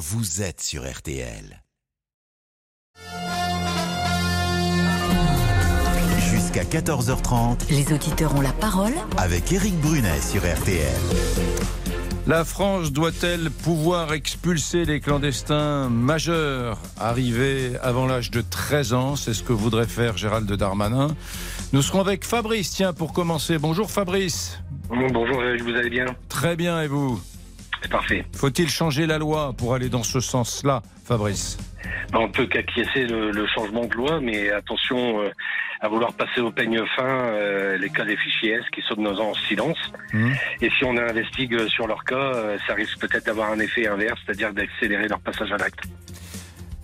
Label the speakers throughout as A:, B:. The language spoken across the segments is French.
A: vous êtes sur RTL. Jusqu'à 14h30
B: Les auditeurs ont la parole
A: avec Éric Brunet sur RTL.
C: La France doit-elle pouvoir expulser les clandestins majeurs arrivés avant l'âge de 13 ans? C'est ce que voudrait faire Gérald Darmanin. Nous serons avec Fabrice, tiens, pour commencer. Bonjour Fabrice.
D: Bonjour, vous allez bien?
C: Très bien, et vous?
D: C'est parfait.
C: Faut-il changer la loi pour aller dans ce sens-là, Fabrice
D: On peut qu'acquiescer le, le changement de loi, mais attention euh, à vouloir passer au peigne fin euh, les cas des fichiers S qui sont de nos ans en silence.
C: Hmm.
D: Et si on investigue sur leur cas, euh, ça risque peut-être d'avoir un effet inverse, c'est-à-dire d'accélérer leur passage à l'acte.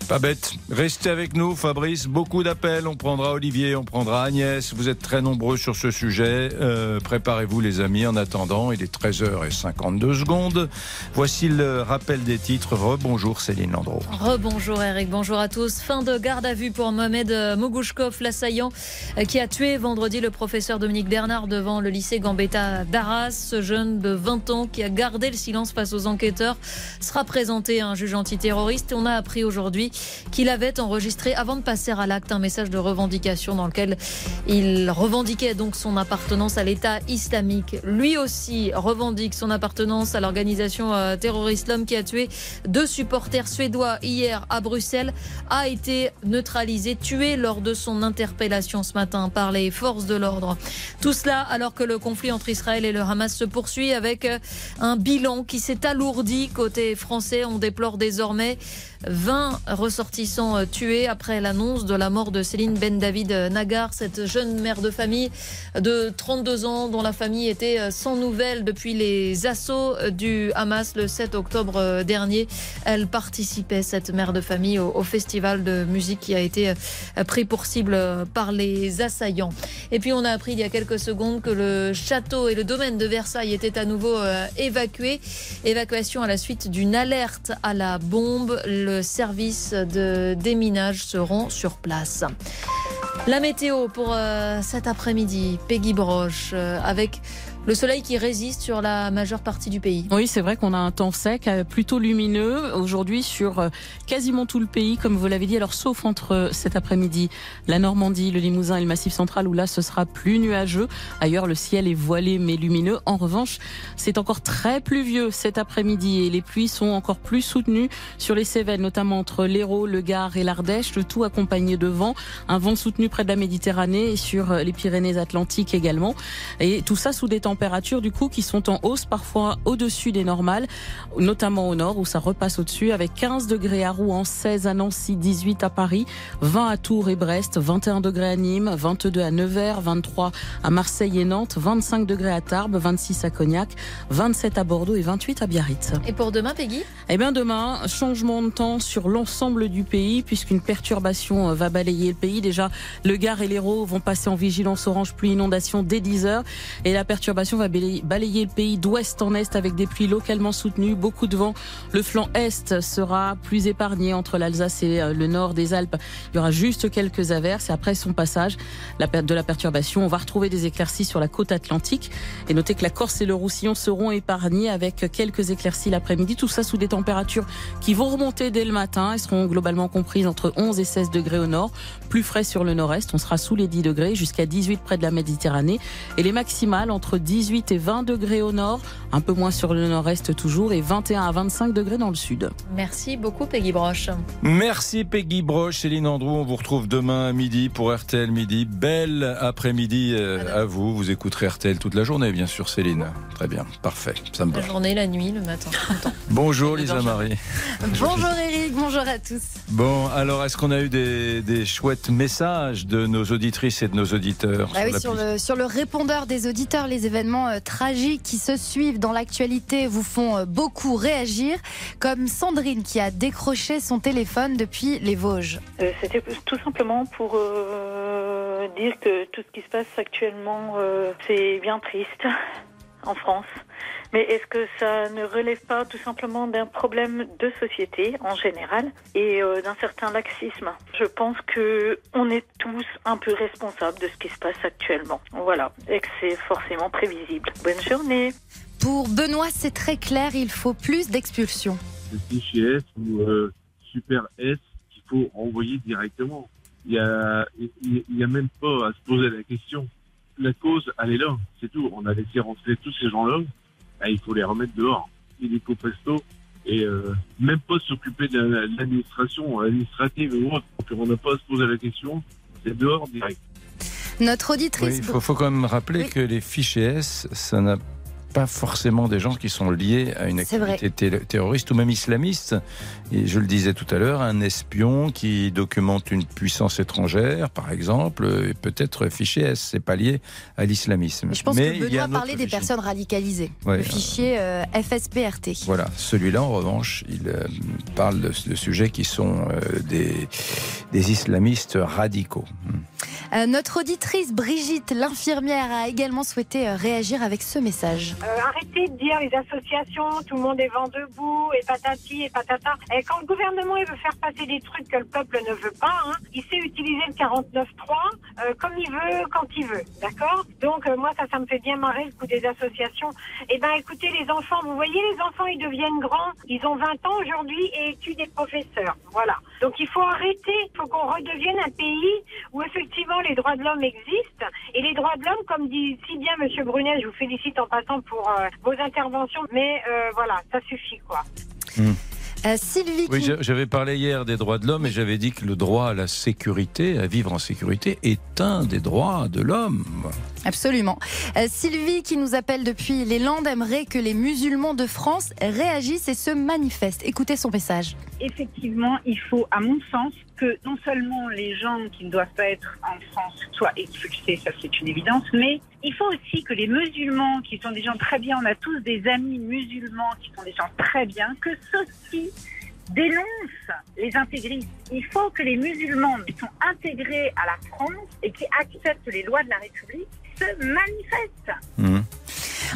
C: Pas bête. Restez avec nous, Fabrice. Beaucoup d'appels. On prendra Olivier, on prendra Agnès. Vous êtes très nombreux sur ce sujet. Euh, Préparez-vous, les amis. En attendant, il est 13h52 secondes. Voici le rappel des titres. Rebonjour, Céline Landreau.
E: Rebonjour Eric, bonjour à tous. Fin de garde à vue pour Mohamed Mogouchkov, l'assaillant euh, qui a tué vendredi le professeur Dominique Bernard devant le lycée Gambetta d'Arras. Ce jeune de 20 ans qui a gardé le silence face aux enquêteurs sera présenté à un juge antiterroriste. On a appris aujourd'hui qu'il avait enregistré avant de passer à l'acte un message de revendication dans lequel il revendiquait donc son appartenance à l'État islamique. Lui aussi revendique son appartenance à l'organisation euh, terroriste. L'homme qui a tué deux supporters suédois hier à Bruxelles a été neutralisé, tué lors de son interpellation ce matin par les forces de l'ordre. Tout cela alors que le conflit entre Israël et le Hamas se poursuit avec euh, un bilan qui s'est alourdi côté français. On déplore désormais 20 ressortissants euh, tués après l'annonce de la mort de Céline Ben David Nagar, cette jeune mère de famille de 32 ans dont la famille était euh, sans nouvelles depuis les assauts euh, du Hamas le 7 octobre dernier. Elle participait, cette mère de famille, au, festival de musique qui a été pris pour cible par les assaillants. Et puis on a appris il y a quelques secondes que le château et le domaine de Versailles étaient à nouveau évacués. Évacuation à la suite d'une alerte à la bombe service de déminage seront sur place. La météo pour euh, cet après-midi, Peggy Broche, euh, avec le soleil qui résiste sur la majeure partie du pays.
F: Oui, c'est vrai qu'on a un temps sec, euh, plutôt lumineux aujourd'hui sur euh, quasiment tout le pays, comme vous l'avez dit. Alors, sauf entre euh, cet après-midi, la Normandie, le Limousin et le Massif central, où là, ce sera plus nuageux. Ailleurs, le ciel est voilé mais lumineux. En revanche, c'est encore très pluvieux cet après-midi et les pluies sont encore plus soutenues sur les Cévennes, notamment entre l'Hérault, le Gard et l'Ardèche. Le tout accompagné de vent, un vent soutenu près de la Méditerranée et sur les Pyrénées-Atlantiques également. Et tout ça sous des températures températures du coup qui sont en hausse parfois au-dessus des normales, notamment au nord où ça repasse au-dessus avec 15 degrés à Rouen, 16 à Nancy, 18 à Paris, 20 à Tours et Brest, 21 degrés à Nîmes, 22 à Nevers, 23 à Marseille et Nantes, 25 degrés à Tarbes, 26 à Cognac, 27 à Bordeaux et 28 à Biarritz.
E: Et pour demain, Peggy?
F: Eh bien demain, changement de temps sur l'ensemble du pays puisqu'une perturbation euh, va balayer le pays. Déjà, le Gard et l'Hérault vont passer en vigilance orange pluie inondation dès 10 heures et la perturbation va balayer le pays d'ouest en est avec des pluies localement soutenues, beaucoup de vent. Le flanc est sera plus épargné entre l'Alsace et euh, le nord des Alpes. Il y aura juste quelques averses et après son passage de la perturbation, on va retrouver des éclaircies sur la côte atlantique. Et notez que la Corse et le Roussillon seront épargnés avec quelques éclaircies l'après-midi. Tout ça sous des températures qui vont remonter dès le matin et seront globalement comprises entre 11 et 16 degrés au nord, plus frais sur le nord-est. On sera sous les 10 degrés jusqu'à 18 près de la Méditerranée et les maximales entre 10 18 et 20 degrés au nord, un peu moins sur le nord-est toujours, et 21 à 25 degrés dans le sud.
E: Merci beaucoup Peggy Broche.
C: Merci Peggy Broche, Céline Andrew. On vous retrouve demain à midi pour RTL Midi. Belle après-midi euh, à vous. Vous écouterez RTL toute la journée, bien sûr, Céline. Très bien, parfait. Ça me
E: La journée, la nuit, le matin.
C: Bonjour Lisa Marie.
G: Bonjour Eric, bonjour à tous.
C: Bon, alors est-ce qu'on a eu des, des, chouettes messages de nos auditrices et de nos auditeurs
G: sur, oui, sur, le, sur le répondeur des auditeurs, les événements euh, tragiques qui se suivent dans l'actualité vous font euh, beaucoup réagir, comme Sandrine qui a décroché son téléphone depuis les Vosges.
H: Euh, C'était tout simplement pour dire que tout ce qui se passe actuellement, euh, c'est bien triste en France. Mais est-ce que ça ne relève pas tout simplement d'un problème de société en général et euh, d'un certain laxisme? Je pense que on est tous un peu responsables de ce qui se passe actuellement. Voilà, et que c'est forcément prévisible. Bonne journée.
G: Pour Benoît, c'est très clair, il faut plus d'expulsions.
B: c'est fichier S ou euh, Super S qu'il faut envoyer directement. Il y a, il y a même pas à se poser la question. La cause, elle est là, c'est tout. On a laissé rentrer tous ces gens-là, il faut les remettre dehors. Illico presto, et euh, même pas s'occuper de l'administration administrative ou autre. Donc, on n'a pas à se poser la question, c'est dehors direct.
G: Notre auditrice.
C: Il faut, faut, quand même rappeler
G: Oui.
C: que les fichiers S, ça n'a pas forcément des gens qui sont liés à une activité té- terroriste ou même islamiste. Et je le disais tout à l'heure, un espion qui documente une puissance étrangère, par exemple, euh, est peut-être fichier S. C'est pas lié à l'islamisme?
G: Je pense
C: Mais
G: que Benoît parlait des
C: fichier.
G: personnes radicalisées.
C: Ouais,
G: le
C: euh,
G: fichier euh, FSPRT.
C: Voilà, celui-là en revanche, il euh, parle de, de sujets qui sont euh, des, des islamistes radicaux.
G: Notre auditrice Brigitte, l'infirmière, a également souhaité réagir avec ce message.
I: Euh, arrêtez de dire les associations, tout le monde est vent debout, et patati et patata. Et quand le gouvernement veut faire passer des trucs que le peuple ne veut pas, hein, il sait utiliser le 49.3 euh, comme il veut, quand il veut. D'accord? Donc euh, moi, ça, ça me fait bien marrer le coup des associations. Eh ben écoutez, les enfants, vous voyez, les enfants, ils deviennent grands. Ils ont 20 ans aujourd'hui et étudient des professeurs. Voilà. Donc il faut arrêter. Il faut qu'on redevienne un pays où effectivement les droits de l'homme existent. Et les droits de l'homme, comme dit si bien Monsieur Brunet, je vous félicite en passant pour euh, vos interventions. Mais euh, voilà, ça suffit quoi.
G: Euh, Sylvie,
C: Oui, j'avais parlé hier des droits de l'homme et j'avais dit que le droit à la sécurité, à vivre en sécurité, est un des droits de l'homme.
G: absolument. Euh, Sylvie, qui nous appelle depuis les Landes, aimerait que les musulmans de France réagissent et se manifestent. Écoutez son message.
J: effectivement, il faut, à mon sens, que non seulement les gens qui ne doivent pas être en France soient expulsés, ça c'est une évidence, mais il faut aussi que les musulmans, qui sont des gens très bien, on a tous des amis musulmans qui sont des gens très bien, que ceux-ci dénoncent les intégristes. Il faut que les musulmans qui sont intégrés à la France et qui acceptent les lois de la République se manifestent.
C: Mhm.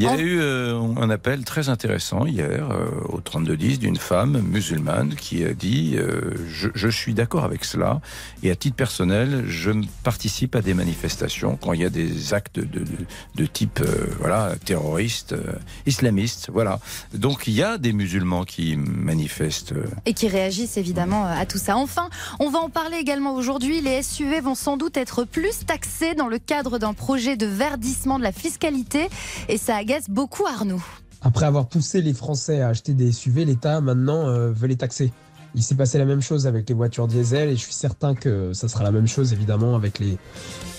C: Il y a
G: En-
C: eu euh, un appel très intéressant hier euh, au 3210 d'une femme musulmane qui a dit euh, je, je suis d'accord avec cela et à titre personnel je participe à des manifestations quand il y a des actes de, de, de type euh, voilà terroriste islamiste voilà donc il y a des musulmans qui manifestent
G: Et qui réagissent évidemment à tout ça. Enfin, on va en parler également aujourd'hui. Les SUV vont sans doute être plus taxés dans le cadre d'un projet de verdissement de la fiscalité. Et ça agace beaucoup Arnaud.
K: Après avoir poussé les Français à acheter des SUV, l'État maintenant euh, veut les taxer. Il s'est passé la même chose avec les voitures diesel et je suis certain que ça sera la même chose évidemment avec les,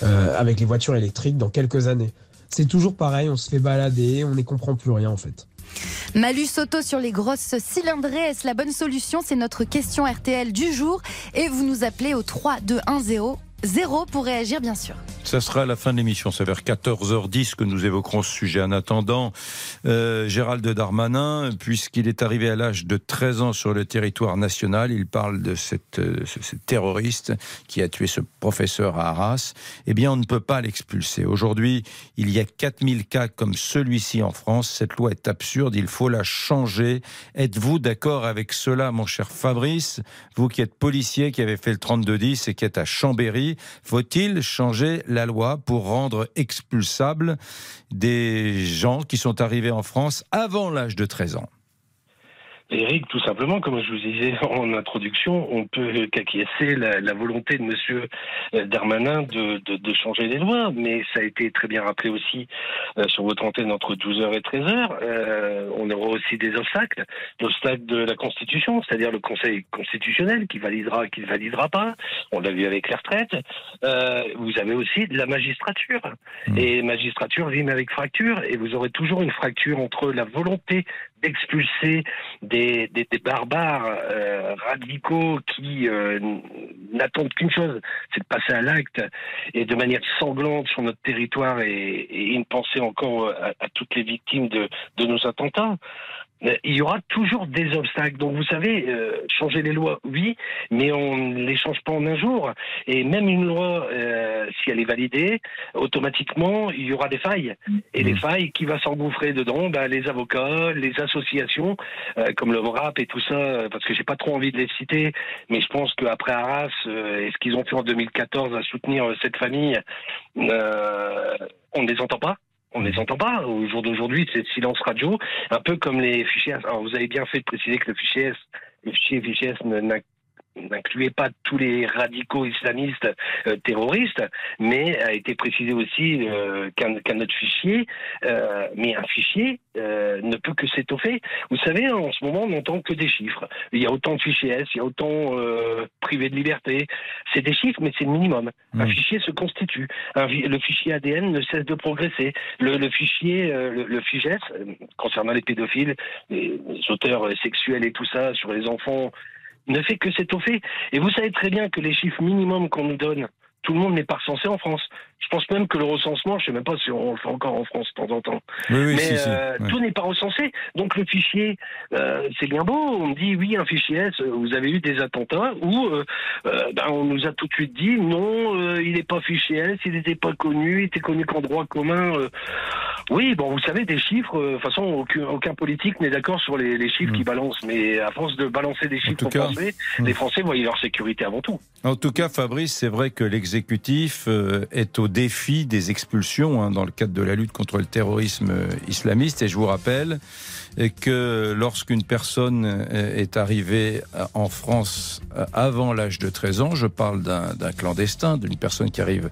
K: euh, avec les voitures électriques dans quelques années. C'est toujours pareil, on se fait balader, on n'y comprend plus rien en fait.
G: Malus auto sur les grosses cylindrées, est-ce la bonne solution? C'est notre question RTL du jour. Et vous nous appelez au 3 2 1 0 0 pour réagir bien sûr.
C: Ça sera à la fin de l'émission, c'est vers 14h10 que nous évoquerons ce sujet. En attendant, euh, Gérald Darmanin, puisqu'il est arrivé à l'âge de 13 ans sur le territoire national, il parle de cette, euh, ce, ce terroriste qui a tué ce professeur à Arras. Eh bien, on ne peut pas l'expulser. Aujourd'hui, il y a 4000 cas comme celui-ci en France. Cette loi est absurde, il faut la changer. Êtes-vous d'accord avec cela, mon cher Fabrice? Vous qui êtes policier, qui avez fait le 3210 et qui êtes à Chambéry, faut-il changer la loi pour rendre expulsables des gens qui sont arrivés en France avant l'âge de 13 ans?
D: Eric, tout simplement, comme je vous disais en introduction, on peut qu'acquiescer la, la volonté de Monsieur euh, Darmanin de, de, de changer les lois, mais ça a été très bien rappelé aussi euh, sur votre antenne entre 12h et 13h. Euh, on aura aussi des obstacles, l'obstacle de la Constitution, c'est-à-dire le Conseil constitutionnel qui validera, qui ne validera pas. On l'a vu avec les retraites. Euh, vous avez aussi de la magistrature.
C: Mmh.
D: Et magistrature rime avec fracture, et vous aurez toujours une fracture entre la volonté d'expulser des, des, des barbares euh, radicaux qui euh, n'attendent qu'une chose, c'est de passer à l'acte et de manière sanglante sur notre territoire et, et une pensée encore à, à toutes les victimes de, de nos attentats. Euh, Il y aura toujours des obstacles. Donc vous savez, euh, changer les lois, oui, mais on ne les change pas en un jour. Et même une loi, euh, si elle est validée, automatiquement, il y aura des failles. Et les failles, qui va s'engouffrer dedans ben, Les avocats, les associations, euh, comme le RAP et tout ça, parce que j'ai pas trop envie de les citer, mais je pense qu'après Arras, euh, et ce qu'ils ont fait en 2014 à soutenir cette famille, euh, on ne les entend pas. On ne les entend pas. Au jour d'aujourd'hui, c'est silence radio, un peu comme les fichiers. Alors, vous avez bien fait de préciser que le fichier S, le fichier fichier S n'incluait pas tous les radicaux islamistes euh, terroristes, mais a été précisé aussi euh, qu'un autre fichier, euh, mais un fichier euh, ne peut que s'étoffer. Vous savez, en ce moment, on n'entend que des chiffres. Il y a autant de fichiers S, il y a autant euh, privés de liberté. C'est des chiffres, mais c'est le minimum. Un fichier se constitue. Un, le fichier ADN ne cesse de progresser. Le, le fichier, euh, le, le FIGES, concernant les pédophiles, les, les auteurs sexuels et tout ça, sur les enfants, ne fait que s'étoffer. Et vous savez très bien que les chiffres minimums qu'on nous donne, tout le monde n'est pas recensé en France. Je pense même que le recensement, je sais même pas si on le fait encore en France de temps en temps.
C: Oui, oui,
D: Mais
C: si, si,
D: euh,
C: ouais.
D: tout n'est pas recensé. Donc le fichier, euh, c'est bien beau. On me dit oui, un fichier S. Vous avez eu des attentats où euh, euh, ben, on nous a tout de suite dit non, euh, il n'est pas fichier S, il n'était pas connu, il était connu qu'en droit commun. Oui, bon, vous savez des chiffres. euh, De toute façon, aucun, aucun politique n'est d'accord sur les, les chiffres qu'ils balancent. Mais à force de balancer des chiffres aux
C: cas,
D: Français,
C: mm.
D: les Français voyaient leur sécurité avant tout.
C: En tout cas, Fabrice, c'est vrai que l'exécutif euh, est au défi des expulsions hein, dans le cadre de la lutte contre le terrorisme euh, islamiste. Et je vous rappelle que lorsqu'une personne est arrivée en France avant l'âge de 13 ans, je parle d'un clandestin, d'une personne qui arrive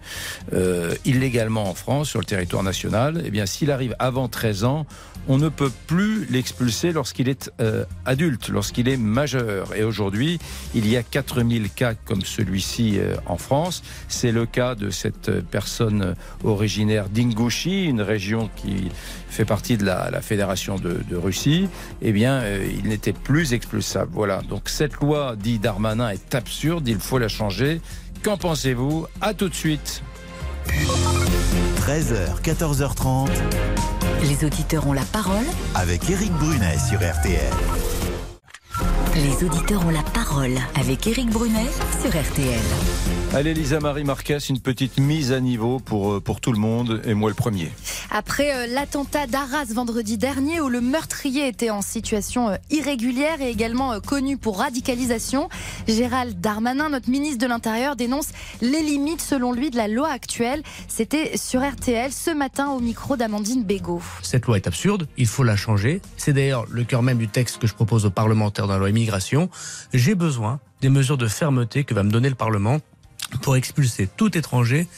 C: euh, illégalement en France sur le territoire national, eh bien, arrive avant 13 ans, on ne peut plus l'expulser lorsqu'il est euh, adulte, lorsqu'il est majeur. Et aujourd'hui, il y a 4000 cas comme celui-ci euh, en France. C'est le cas de cette euh, personne originaire d'Ingouchi, une région qui fait partie de la, fédération de, Russie. Eh bien, euh, il n'était plus expulsable. Voilà. Donc cette loi, dit Darmanin, est absurde. Il faut la changer. Qu'en pensez-vous? À tout de suite.
A: 13h, 14h30,
L: Les auditeurs ont la parole.
A: avec Eric Brunet sur RTL.
L: Les auditeurs ont la parole avec Éric Brunet sur RTL.
C: Allez, Lisa Marie Marquez, une petite mise à niveau pour, euh, pour tout le monde, et moi le premier.
G: Après euh, l'attentat d'Arras vendredi dernier où le meurtrier était en situation euh, irrégulière et également euh, connu pour radicalisation, Gérald Darmanin, notre ministre de l'Intérieur, dénonce les limites selon lui de la loi actuelle. C'était sur RTL ce matin au micro d'Amandine Bégaud.
M: Cette loi est absurde, il faut la changer. C'est d'ailleurs le cœur même du texte que je propose aux parlementaires dans la loi J'ai besoin des mesures de fermeté que va me donner le Parlement pour expulser tout étranger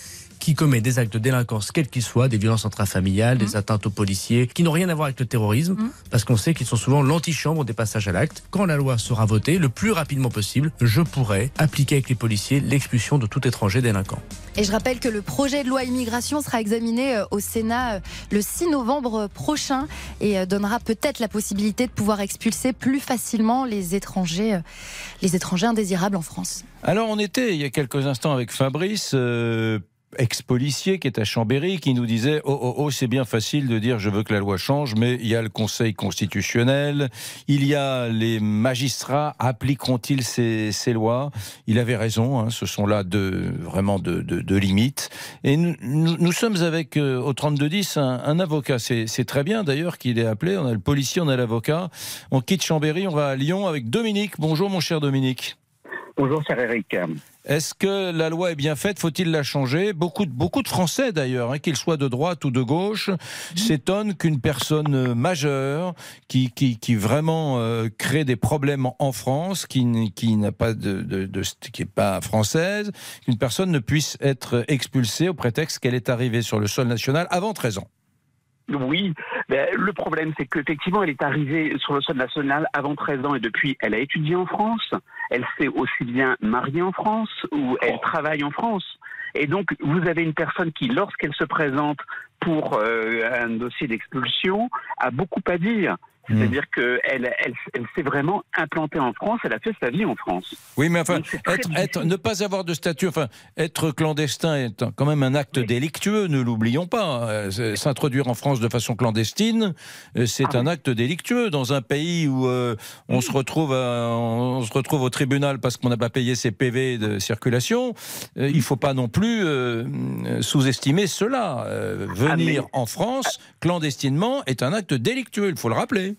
M: qui commet des actes de délinquance, quels qu'ils soient, des violences intrafamiliales, des atteintes aux policiers, qui n'ont rien à voir avec le terrorisme, parce qu'on sait qu'ils sont souvent l'antichambre des passages à l'acte. Quand la loi sera votée, le plus rapidement possible, je pourrai appliquer avec les policiers l'expulsion de tout étranger délinquant.
G: Et je rappelle que le projet de loi immigration sera examiné euh, au Sénat euh, le 6 novembre prochain et euh, donnera peut-être la possibilité de pouvoir expulser plus facilement les étrangers, euh, les étrangers indésirables en France.
C: Alors, on était il y a quelques instants avec Fabrice. euh, ex-policier qui est à Chambéry, qui nous disait Oh, oh, oh, c'est bien facile de dire je veux que la loi change, mais il y a le Conseil constitutionnel, il y a les magistrats, appliqueront-ils ces, ces lois? Il avait raison, hein, ce sont là vraiment de, de, de limites. Et nous, nous, nous sommes avec, euh, au 3210, un, un avocat. C'est c'est très bien d'ailleurs qu'il est appelé. On a le policier, on a l'avocat. On quitte Chambéry, on va à Lyon avec Dominique. Bonjour, mon cher Dominique.
N: Bonjour, cher Eric.
C: Est-ce que la loi est bien faite? Faut-il la changer? Beaucoup de, beaucoup de Français, d'ailleurs, hein, qu'ils soient de droite ou de gauche, s'étonnent qu'une personne euh, majeure, qui, qui, qui vraiment euh, crée des problèmes en- France, qui, qui n'a pas de, de, de- qui est pas française, qu'une personne ne puisse être expulsée au prétexte qu'elle est arrivée sur le sol national avant 13 ans.
N: Oui, ben, le problème, c'est qu'effectivement, elle est arrivée sur le sol national avant 13 ans et depuis, elle a étudié en France. Elle s'est aussi bien mariée en France ou elle travaille en France. Et donc, vous avez une personne qui, lorsqu'elle se présente pour euh, un dossier d'expulsion, a beaucoup à dire. C'est-à-dire qu'elle elle, elle s'est vraiment implantée en France, elle a fait sa vie en France.
C: Oui, mais enfin, être, être- ne pas avoir de statut, enfin, être clandestin est quand même un acte délictueux, ne l'oublions pas. Euh, S'introduire en France de façon clandestine, euh, c'est un acte délictueux dans un pays où euh, on se retrouve, à- on se retrouve au tribunal parce qu'on n'a pas payé ses PV de circulation. Il faut pas non plus euh, sous-estimer cela. Euh, venir en France clandestinement est un acte délictueux, il faut le rappeler.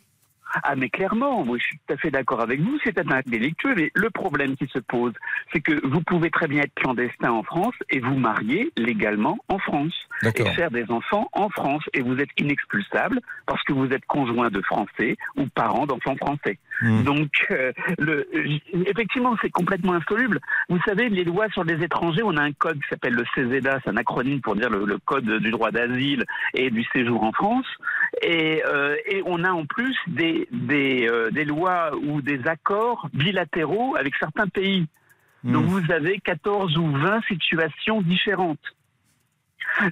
N: Ah mais clairement, moi je suis tout à fait d'accord avec vous, c'est un acte délictueux, mais le problème qui se pose, c'est que vous pouvez très bien être clandestin en France et vous marier légalement en France et faire des enfants en France et vous êtes inexpulsable parce que vous êtes conjoint de Français ou parent d'enfants français.
C: Hmm.
N: Donc euh, le, effectivement c'est complètement insoluble. Vous savez les lois sur les étrangers, on a un code qui s'appelle le CESEDA, c'est un acronyme pour dire le, le code du droit d'asile et du séjour en France. Et, euh, et on a en plus des, des, euh, des lois ou des accords bilatéraux avec certains pays. Donc vous avez 14 ou 20 situations différentes.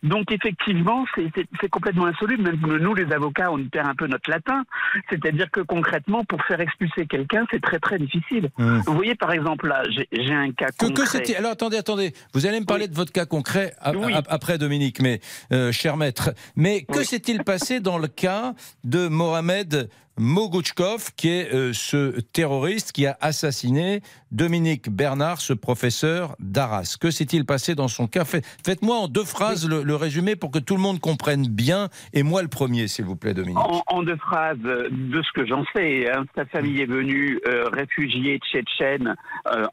N: Donc effectivement, c'est- complètement insoluble. Même nous, les avocats, on perd un peu notre latin. C'est-à-dire que concrètement, pour faire expulser quelqu'un, c'est très très difficile.
C: Hmm.
N: Vous voyez, par exemple, là, j'ai un cas
C: Que,
N: concret.
C: Alors attendez, attendez. Vous allez me parler de votre cas concret a- a- après Dominique, mais euh, cher maître. Mais que s'est-il passé dans le cas de Mohamed Mogouchkov, qui est euh, ce terroriste qui a assassiné Dominique Bernard, ce professeur d'Arras Que s'est-il passé dans son cas? Fait- Faites-moi en deux phrases le, résumé pour que tout le monde comprenne bien, et moi le premier, s'il vous plaît, Dominique.
N: En, deux phrases, euh, de ce que j'en sais, hein, sa famille est venue euh, réfugiée tchétchène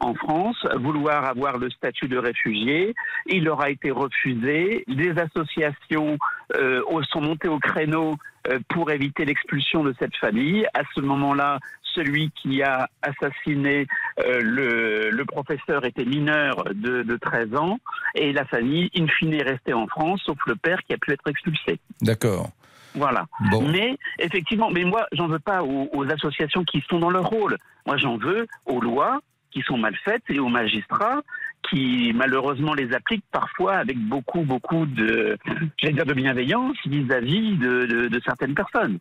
N: en France, vouloir avoir le statut de réfugié. Il leur a été refusé. Des associations sont montées au créneau pour éviter l'expulsion de cette famille. À ce moment-là, celui qui a assassiné euh, le, le professeur était mineur de, de 13 ans et la famille, in fine, est restée en France, sauf le père qui a pu être expulsé.
C: D'accord.
N: Voilà.
C: Bon.
N: Mais effectivement, mais moi, j'en veux pas aux, aux associations qui sont dans leur rôle. Moi, j'en veux aux lois qui sont mal faites et aux magistrats qui malheureusement les appliquent parfois avec beaucoup, beaucoup de, j'allais dire de bienveillance vis-à-vis de, de- de certaines personnes.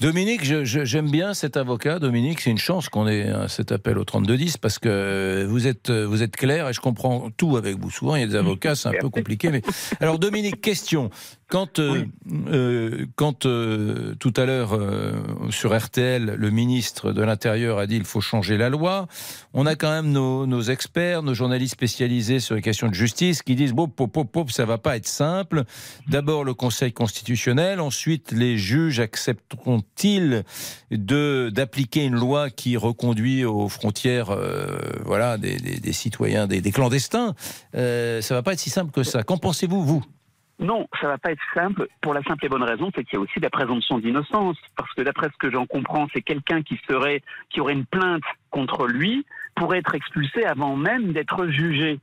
C: Dominique, j'aime bien cet avocat. Dominique, c'est une chance qu'on ait euh, cet appel au 3210 parce que vous êtes, euh, vous êtes clair et je comprends tout avec vous. Souvent, il y a des avocats, c'est un peu compliqué. Mais alors, Dominique, question. Quand, euh, euh, quand euh, tout à l'heure euh, sur RTL, le ministre de l'Intérieur a dit il faut changer la loi, on a quand même nos, nos experts, nos journalistes spécialisés sur les questions de justice qui disent bon, pop, pop, ça va pas être simple. D'abord le Conseil constitutionnel, ensuite les juges accepteront-ils de d'appliquer une loi qui reconduit aux frontières, euh, voilà, des, des- des citoyens, des, des clandestins? Euh, ça va pas être si simple que ça. Qu'en pensez-vous, vous?
N: Non, ça va pas être simple pour la simple et bonne raison, c'est qu'il y a aussi la présomption d'innocence. Parce que d'après ce que j'en comprends, c'est quelqu'un qui serait, qui aurait une plainte contre lui pourrait être expulsé avant même d'être jugé.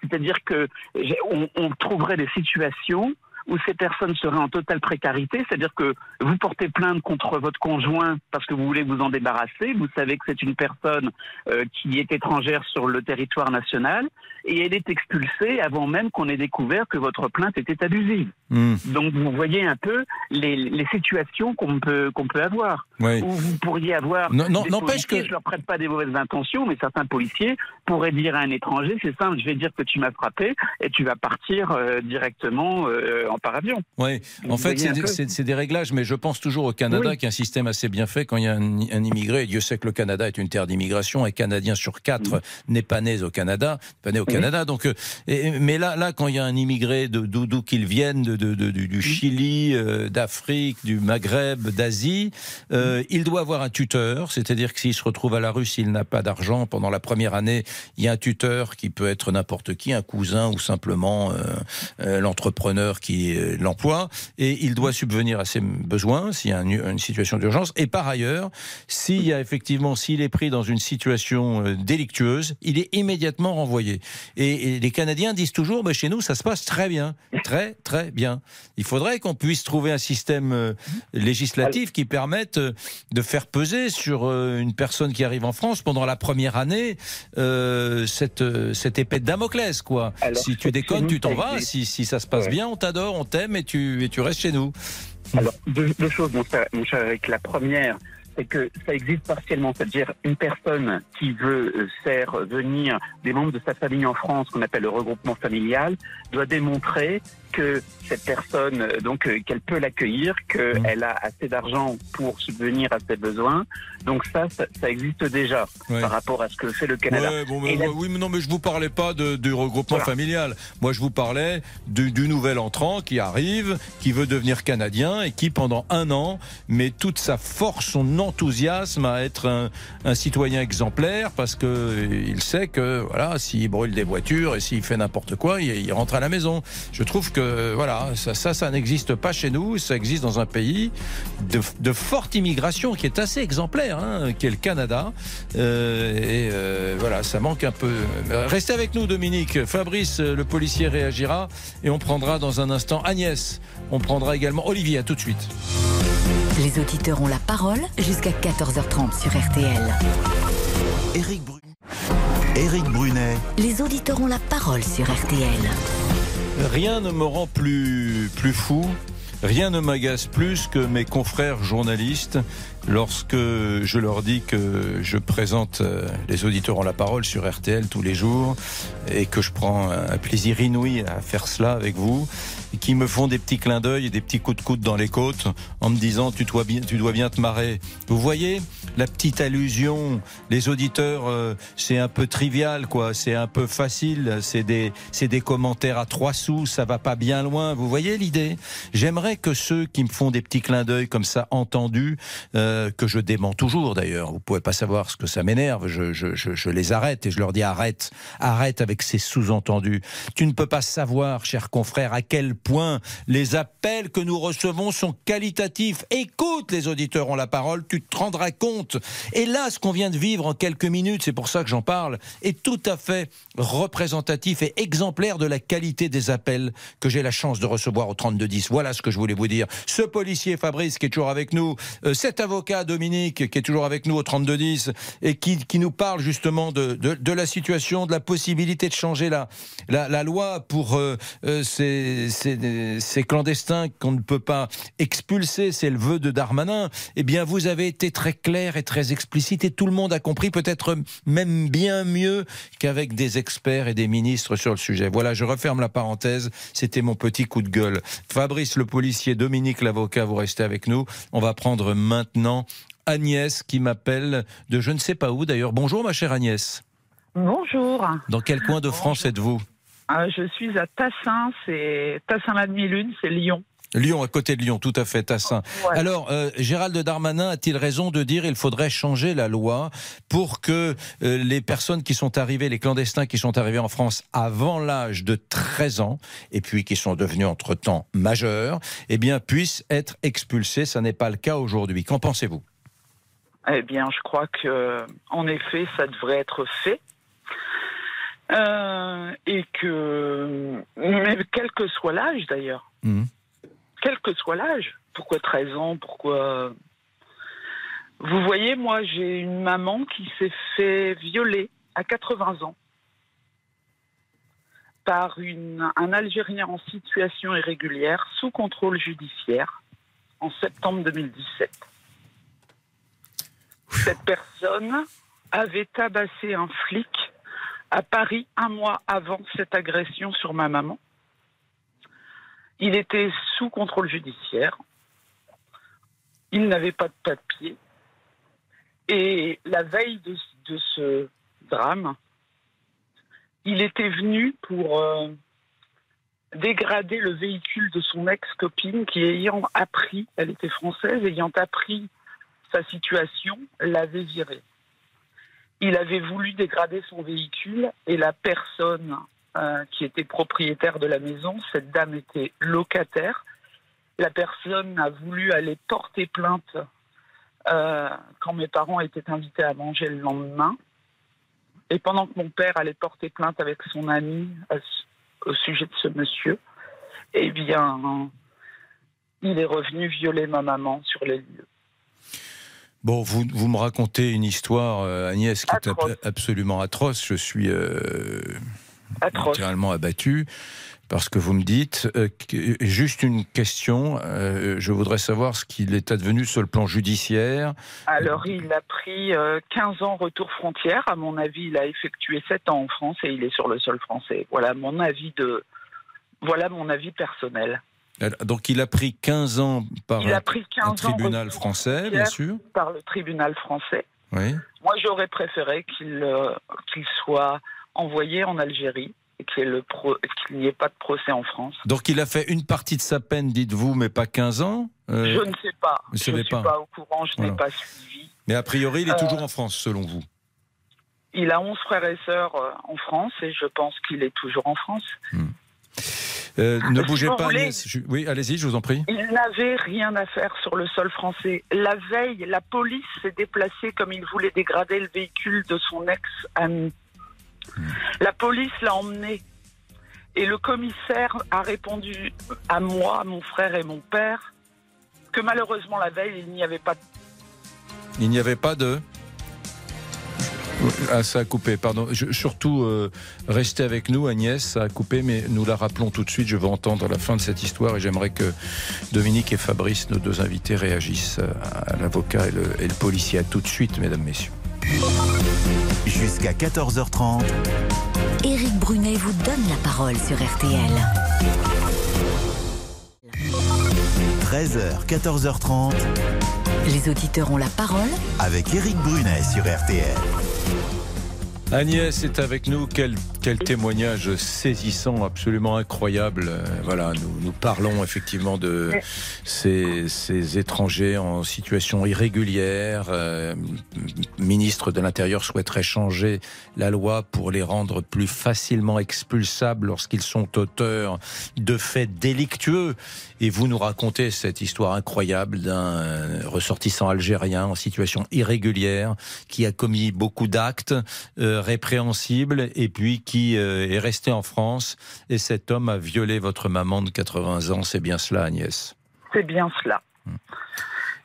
N: C'est-à-dire que j'ai- on, on trouverait des situations où ces personnes seraient en totale précarité, c'est-à-dire que vous portez plainte contre votre conjoint parce que vous voulez vous en débarrasser, vous savez que c'est une personne euh, qui est étrangère sur le territoire national et elle est expulsée avant même qu'on ait découvert que votre plainte était abusive.
C: Hmm.
N: Donc vous voyez un peu les, les situations qu'on peut qu'on peut avoir.
C: Oui.
N: Où vous pourriez avoir
C: Non, non,
N: des
C: n'empêche que-
N: je leur prête pas des mauvaises intentions, mais certains policiers pourraient dire à un étranger, c'est simple, je vais dire que tu m'as frappé et tu vas partir euh, directement euh, en par-avion.
C: Oui, en
N: Vous
C: fait, c'est des, réglages, mais je pense toujours au Canada,
N: Oui.
C: qui est un système assez bien fait quand il y a un, un immigré. Et Dieu sait que le Canada est une terre d'immigration. Un Canadien sur quatre n'est pas né au Canada, pas né au. Canada. Donc, euh, et- mais là, là, quand il y a un immigré de d'où qu'il vienne, de, de- de- du, du Chili, euh, d'Afrique, du Maghreb, d'Asie, euh, il doit avoir un tuteur. C'est-à-dire que s'il se retrouve à la rue, s'il n'a pas d'argent pendant la première année, il y a un tuteur qui peut être n'importe qui, un cousin ou simplement euh, l'entrepreneur qui euh, l'emploie, et il doit subvenir à ses besoins s'il y a une, situation d'urgence. Et par ailleurs, s'il y a effectivement, s'il est pris dans une situation euh, délictueuse, il est immédiatement renvoyé. Et, et les Canadiens disent toujours, bah, chez nous, ça se passe très bien, très très bien. Il faudrait qu'on puisse trouver un système euh, législatif qui permette de faire peser sur une personne qui arrive en France pendant la première année euh, cette, cette épée de Damoclès, quoi.
N: Alors,
C: si tu déconnes, tu t'en vas. Si, si ça se passe
N: Ouais.
C: bien, on t'adore, on et tu, restes chez nous.
N: Alors, deux, deux choses, mon cher, mon cher Eric. La première, c'est que ça existe partiellement, c'est-à-dire une personne qui veut euh, faire venir des membres de sa famille en France, qu'on appelle le regroupement familial, doit démontrer que cette personne, euh, donc euh, qu'elle peut l'accueillir, qu'elle a assez d'argent pour subvenir à ses besoins. Donc ça, ça, ça existe déjà par rapport à ce que fait le Canada.
C: Ouais, bon,
N: Et
C: mais-
N: la-
C: oui, mais non, mais je vous parlais pas de, du regroupement
N: Voilà.
C: familial. Moi, je vous parlais du, du nouvel entrant qui arrive, qui veut devenir canadien et qui, pendant un an, met toute sa force, son enthousiasme à être un, un citoyen exemplaire parce que il sait que, voilà, s'il brûle des voitures et s'il fait n'importe quoi, il, il rentre à la maison. Je trouve que, voilà, ça, ça, ça n'existe pas chez nous. Ça existe dans un pays de, de forte immigration qui est assez exemplaire, hein, qui est le Canada. Euh, et euh, voilà, ça manque un peu. Restez avec nous, Dominique. Fabrice, le policier, réagira et on prendra dans un instant Agnès. On prendra également Olivier. À tout de suite.
L: Les auditeurs ont la parole jusqu'à 14h30 sur RTL.
A: Éric Brunet,
L: Les auditeurs ont la parole sur RTL.
C: Rien ne me rend plus, plus fou. Rien ne m'agace plus que mes confrères journalistes lorsque je leur dis que je présente euh, les auditeurs ont la parole sur RTL tous les jours et que je prends un plaisir inouï à faire cela avec vous qui me font des petits clins d'œil et des petits coups de coude dans les côtes en me disant tu dois bien, tu dois bien te marrer. Vous voyez la petite allusion, les auditeurs, euh, c'est un peu trivial quoi, c'est un peu facile, c'est des, c'est des commentaires à trois sous, ça va pas bien loin. Vous voyez l'idée? J'aimerais que ceux qui me font des petits clins d'œil comme ça entendus, euh, que je dément toujours d'ailleurs, vous pouvez pas savoir ce que ça m'énerve, je, je, je, je les arrête et je leur dis arrête, arrête avec ces sous-entendus. Tu ne peux pas savoir, chers confrères, à quel point les appels que nous recevons sont qualitatifs. Écoute, les auditeurs ont la parole, tu te rendras compte. Et là, ce qu'on vient de vivre en quelques minutes, c'est pour ça que j'en parle, est tout à fait représentatif et exemplaire de la qualité des appels que j'ai la chance de recevoir au 3210. Voilà ce que je voulais vous dire. Ce policier Fabrice qui est toujours avec nous, euh, cet avocat Dominique qui est toujours avec nous au 3210 et qui, qui nous parle justement de, de, la situation, de la possibilité de changer la, la, la loi pour euh, euh, ces, ces, ces clandestins qu'on ne peut pas expulser, c'est le vœu de Darmanin. Eh bien, vous avez été très clair et très explicite et tout le monde a compris, peut-être même bien mieux qu'avec des experts et des ministres sur le sujet. Voilà, je referme la parenthèse. C'était mon petit coup de gueule. Fabrice le policier, Dominique l'avocat, vous restez avec nous. On va prendre maintenant Agnès qui m'appelle de je ne sais pas où d'ailleurs. Bonjour ma chère Agnès.
O: Bonjour.
C: Dans quel coin de France êtes-vous?
O: Euh, je suis à Tassin, c'est Tassin la demi-lune, c'est Lyon.
C: Lyon, à côté de Lyon, tout à fait, Tassin.
O: Ouais.
C: Alors, euh, Gérald Darmanin a-t-il raison de dire il faudrait changer la loi pour que euh, les personnes qui sont arrivées, les clandestins qui sont arrivés en France avant l'âge de 13 ans, et puis qui sont devenus entre-temps majeurs, eh bien, puissent être expulsés? Ça n'est pas le cas aujourd'hui. Qu'en pensez-vous?
O: Eh bien, je crois que, en effet, ça devrait être fait. Euh, et que, mais quel que soit l'âge d'ailleurs,
C: Mhm.
O: Quel que soit l'âge, pourquoi 13 ans, pourquoi. Vous voyez, moi, j'ai une maman qui s'est fait violer à 80 ans par une, un Algérien en situation irrégulière sous contrôle judiciaire en septembre 2017. Cette personne avait tabassé un flic à Paris un mois avant cette agression sur ma maman. Il était sous contrôle judiciaire. Il n'avait pas de papier. Et la veille de, ce drame, il était venu pour euh, dégrader le véhicule de son ex-copine qui, ayant appris, elle était française, ayant appris sa situation, l'avait viré. Il avait voulu dégrader son véhicule et la personne euh, qui était propriétaire de la maison, cette dame était locataire. La personne a voulu aller porter plainte euh, quand mes parents étaient invités à manger le lendemain. Et pendant que mon père allait porter plainte avec son ami au sujet de ce monsieur, eh bien, il est revenu violer ma maman sur les lieux.
C: Bon, vous, vous me racontez une histoire, euh, Agnès, qui est
O: Atroce.
C: absolument atroce. Je suis euh,
O: Atroce.
C: littéralement abattu parce que vous me dites. euh, juste une question. euh, je voudrais savoir ce qu'il est advenu sur le plan judiciaire.
O: Alors, il a pris euh, 15 ans retour frontière. À mon avis, il a effectué 7 ans en France et il est sur le sol français. Voilà mon avis de, Voilà mon avis personnel.
C: Donc il a pris 15 ans par
O: Il a pris 15
C: un tribunal français, bien sûr.
O: Par le tribunal français.
C: Oui.
O: Moi, j'aurais préféré qu'il euh, qu'il soit envoyé en Algérie et qu'il n'y ait pas de procès en France.
C: Donc il a fait une partie de sa peine, dites-vous, mais pas 15 ans Euh,
O: je ne sais pas.
C: vous
O: Je ne suis
C: pas.
O: pas. au courant, je n'ai pas suivi.
C: Mais a priori, il est
O: Euh,
C: toujours en France, selon vous.
O: Il a 11 frères et sœurs euh, en France et je pense qu'il est toujours en France.
C: Euh, ne bougez pas,
O: voulez-
C: Agnès. Je- Oui, allez-y, je vous en prie.
O: Il n'avait rien à faire sur le sol français. La veille, la police s'est déplacée comme il voulait dégrader le véhicule de son ex-ami. La police l'a emmené. Et le commissaire a répondu à moi, à mon frère et mon père que malheureusement la veille, il n'y avait pas de
C: Il n'y avait pas de. Ah, ça a coupé, pardon. Surtout, euh, restez avec nous, Agnès, ça a coupé, mais nous la rappelons tout de suite. Je veux entendre la fin de cette histoire et j'aimerais que Dominique et Fabrice, nos deux invités, réagissent à l'avocat et le, et le policier. À tout de suite, mesdames, messieurs.
A: Jusqu'à 14h30,
L: Éric Brunet vous donne la parole sur RTL.
A: 13h, 14h30,
L: Les auditeurs ont la parole
A: avec Éric Brunet sur RTL.
C: Agnès est avec nous. Quel, quel témoignage saisissant, absolument incroyable. Euh, Voilà, nous, nous parlons effectivement de ces, ces étrangers en situation irrégulière. Euh, ministre de l'Intérieur souhaiterait changer la loi pour les rendre plus facilement expulsables lorsqu'ils sont auteurs de faits délictueux. Et vous nous racontez cette histoire incroyable d'un ressortissant algérien en situation irrégulière qui a commis beaucoup d'actes euh, répréhensibles et puis qui euh, est resté en France. Et cet homme a violé votre maman de 80 ans. C'est bien cela, Agnès?
O: C'est bien cela.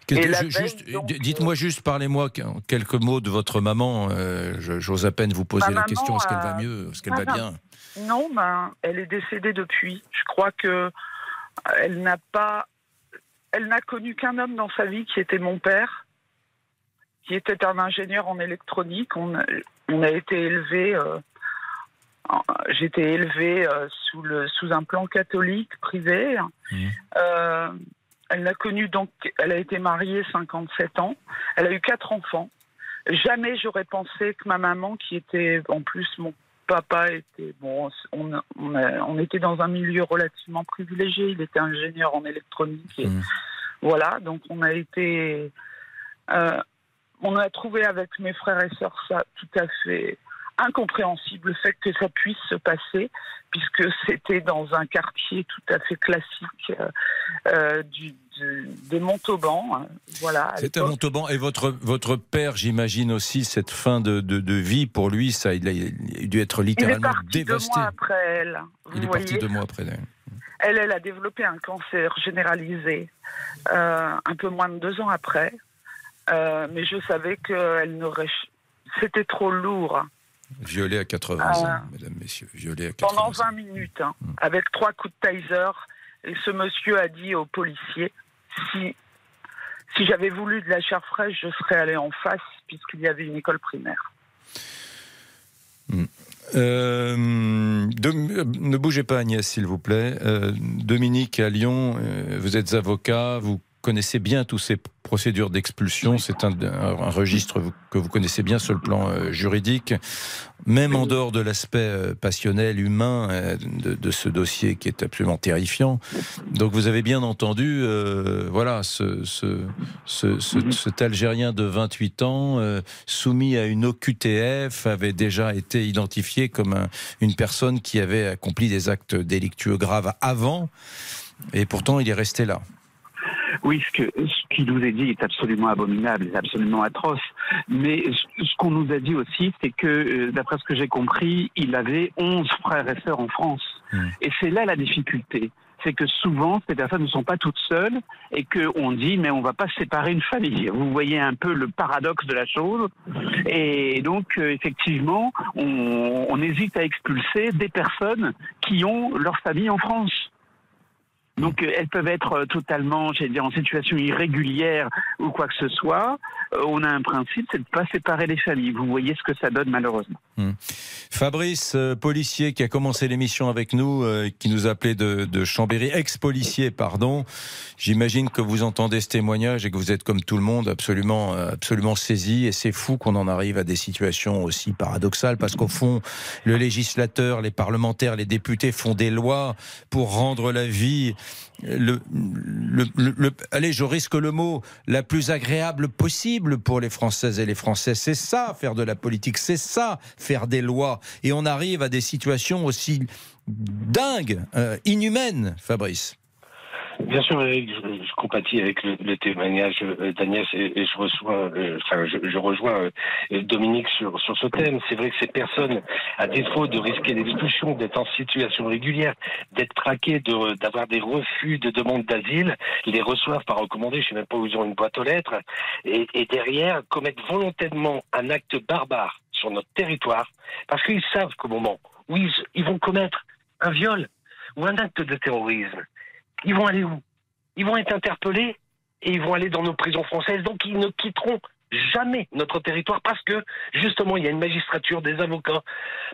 C: D- Dites-moi juste, parlez-moi quelques mots de votre maman. Euh, J'ose à peine vous poser la
O: maman
C: question est-ce qu'elle va mieux? Est-ce qu'elle va
O: non.
C: bien?
O: Non, ben, elle est décédée depuis. Je crois que elle n'a pas, elle n'a connu qu'un homme dans sa vie qui était mon père, qui était un ingénieur en électronique. On on a été élevé, j'étais élevé sous le sous un plan catholique privé. Euh, elle n'a connu donc, elle a été mariée 57 ans. Elle a eu quatre enfants. Jamais j'aurais pensé que ma maman, qui était en plus mon papa était bon, on, on, a- on était dans un milieu relativement privilégié. Il était ingénieur en électronique. Et Voilà, donc on a été, euh, on a trouvé avec mes frères et sœurs ça tout à fait incompréhensible le fait que ça puisse se passer, puisque c'était dans un quartier tout à fait classique euh, euh, du, du- de Montauban. hein, Voilà.
C: C'est à. Montauban. Et votre, votre père, j'imagine aussi, cette fin de, de, de vie, pour lui, ça, il a, il a dû être
O: Il est
C: littéralement
O: parti deux
C: dévasté.
O: mois après elle. Vous
C: Il est
O: voyez
C: parti deux mois après. elle.
O: Elle, elle a développé un cancer généralisé euh, un peu moins de deux ans après. Euh, mais je savais qu'elle n'aurait. C'était trop lourd.
C: Violé à 80
O: Ah.
C: ans, mesdames, messieurs. Violé à 80
O: Pendant
C: ans.
O: 20 minutes, hein, avec trois coups de taser. Et ce monsieur a dit au policier si, si j'avais voulu de la chair fraîche, je serais allé en face, puisqu'il y avait une école primaire.
C: Euh, Dom- euh, ne bougez pas Agnès, s'il vous plaît. Euh, Dominique à Lyon, euh, vous êtes avocat, vous connaissez bien toutes ces procédures d'expulsion. C'est un, registre que vous connaissez bien sur le plan euh, juridique, même en dehors de l'aspect euh, passionnel, humain euh, de, de ce dossier qui est absolument terrifiant. Donc vous avez bien entendu, voilà, ce, ce, ce- ce- cet Algérien de 28 ans, soumis à une OQTF, avait déjà été identifié comme un- une personne qui avait accompli des actes délictueux graves avant, et pourtant il est resté là.
N: Oui, ce que ce qui nous est dit est absolument abominable, est absolument atroce. Mais ce qu'on nous a dit aussi, c'est que, euh, d'après ce que j'ai compris, il avait 11 frères et sœurs en France. Et c'est là la difficulté. C'est que souvent, ces personnes ne sont pas toutes seules et qu'on dit, mais on va pas séparer une famille. Vous voyez un peu le paradoxe de la chose. Et donc, euh, effectivement, on, on hésite à expulser des personnes qui ont leur famille en France. Donc euh, elles peuvent être euh, totalement, j'allais dire, en situation irrégulière ou quoi que ce soit. On a un principe, c'est de ne pas séparer les familles. Vous voyez ce que ça donne malheureusement.
C: Hmm. Fabrice, euh, policier qui a commencé l'émission avec nous, euh, qui nous appelait de, de Chambéry, ex-policier, pardon. J'imagine que vous entendez ce témoignage et que vous êtes comme tout le monde absolument, euh, absolument saisi. Et c'est fou qu'on en arrive à des situations aussi paradoxales parce qu'au fond, le législateur, les parlementaires, les députés font des lois pour rendre la vie le, le, le, le, allez, je risque le mot, la plus agréable possible pour les Françaises et les Français. C'est ça, faire de la politique, c'est ça, faire des lois. Et on arrive à des situations aussi dingues, euh, inhumaines, Fabrice.
D: Bien sûr, je, compatis avec le, témoignage euh, d'Agnès et, je reçois, euh, enfin, je, rejoins euh, Dominique sur, sur ce thème. C'est vrai que ces personnes, à défaut de risquer l'expulsion, d'être en situation régulière, d'être traquées, d'avoir des refus de demande d'asile, les reçoivent par recommandé, je sais même pas où ils ont une boîte aux lettres, et, derrière commettent volontairement un acte barbare sur notre territoire, parce qu'ils savent qu'au moment où ils vont commettre un viol ou un acte de terrorisme, ils vont aller où Ils vont être interpellés et ils vont aller dans nos prisons françaises. Donc ils ne quitteront jamais notre territoire parce que justement il y a une magistrature, des avocats,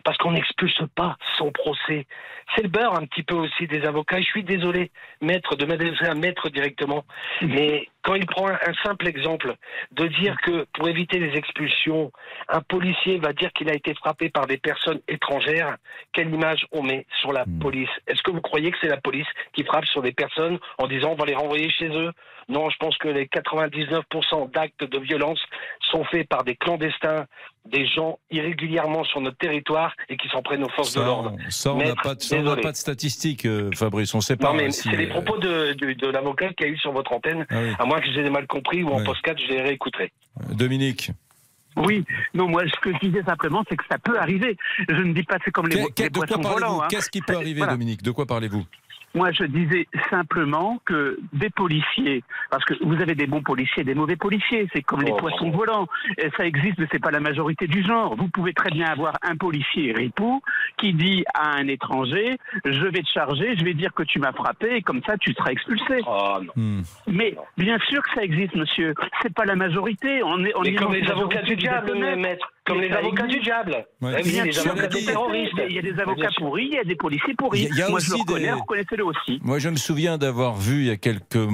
D: parce qu'on n'expulse pas sans procès. C'est le beurre un petit peu aussi des avocats. Je suis désolé, maître, de m'adresser à maître directement, mais quand il prend un, simple exemple de dire que pour éviter les expulsions, un policier va dire qu'il a été frappé par des personnes étrangères, quelle image on met sur la police? Est-ce que vous croyez que c'est la police qui frappe sur des personnes en disant on va les renvoyer chez eux? Non, je pense que les 99% d'actes de violence sont faits par des clandestins, des gens irrégulièrement sur notre territoire et qui s'en prennent aux forces
C: ça,
D: de l'ordre.
C: Ça, on n'a pas, de, pas de statistiques, euh, Fabrice. On sait pas.
D: Non, mais c'est les propos de, de, de l'avocat qui a eu sur votre antenne. Ah oui. À moins que j'ai mal compris ou en oui. post-4, je les réécouterai.
C: Dominique.
N: Oui, non, moi, ce que je disais simplement, c'est que ça peut arriver. Je ne dis pas c'est comme les, les poissons volants. Hein.
C: Qu'est-ce qui peut arriver, voilà. Dominique? De quoi parlez-vous?
N: Moi, je disais simplement que des policiers, parce que vous avez des bons policiers, des mauvais policiers, c'est comme oh, les poissons volants. Et ça existe, mais c'est pas la majorité du genre. Vous pouvez très bien avoir un policier ripou qui dit à un étranger "Je vais te charger, je vais dire que tu m'as frappé, et comme ça tu seras expulsé."
D: Oh,
C: hmm.
N: Mais bien sûr que ça existe, monsieur. C'est pas la majorité. On est, on
D: mais
N: est
D: comme les avocats du diable, maître. Comme les avocats du diable.
N: Ouais.
D: Il, y a des avocats terroristes.
N: Il y a des avocats pourris, il y a des policiers pourris.
C: Il y a
N: Moi,
C: aussi
N: je le reconnais,
C: des...
N: reconnaissez-le aussi.
C: Moi, je me souviens d'avoir vu il y a quelques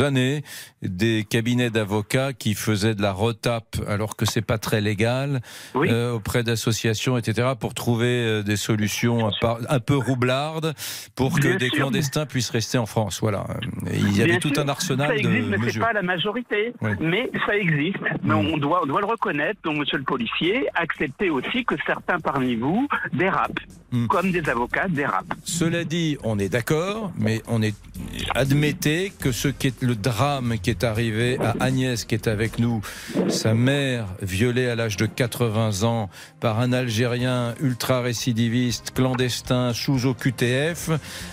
C: années des cabinets d'avocats qui faisaient de la retape, alors que c'est pas très légal,
N: oui.
C: euh, auprès d'associations, etc., pour trouver euh, des solutions un, peu roublardes pour que
N: Bien
C: des
N: sûr.
C: clandestins puissent rester en France. Voilà. Et il y avait
N: Bien
C: tout
N: sûr,
C: un arsenal
N: ça existe,
C: de
N: mais
C: mesures.
N: pas la majorité.
C: Oui.
N: Mais ça existe. Mais
C: Mm.
N: on doit, on doit le reconnaître. Donc, monsieur le policier, acceptez aussi que certains parmi vous dérapent,
C: Mm.
N: comme des avocats dérapent.
C: Cela dit, on est d'accord, mais on est admettez que ce qui est le drame qui est arrivé à Agnès, qui est avec nous, sa mère violée à l'âge de 80 ans par un Algérien ultra récidiviste, clandestin, sous OQTF,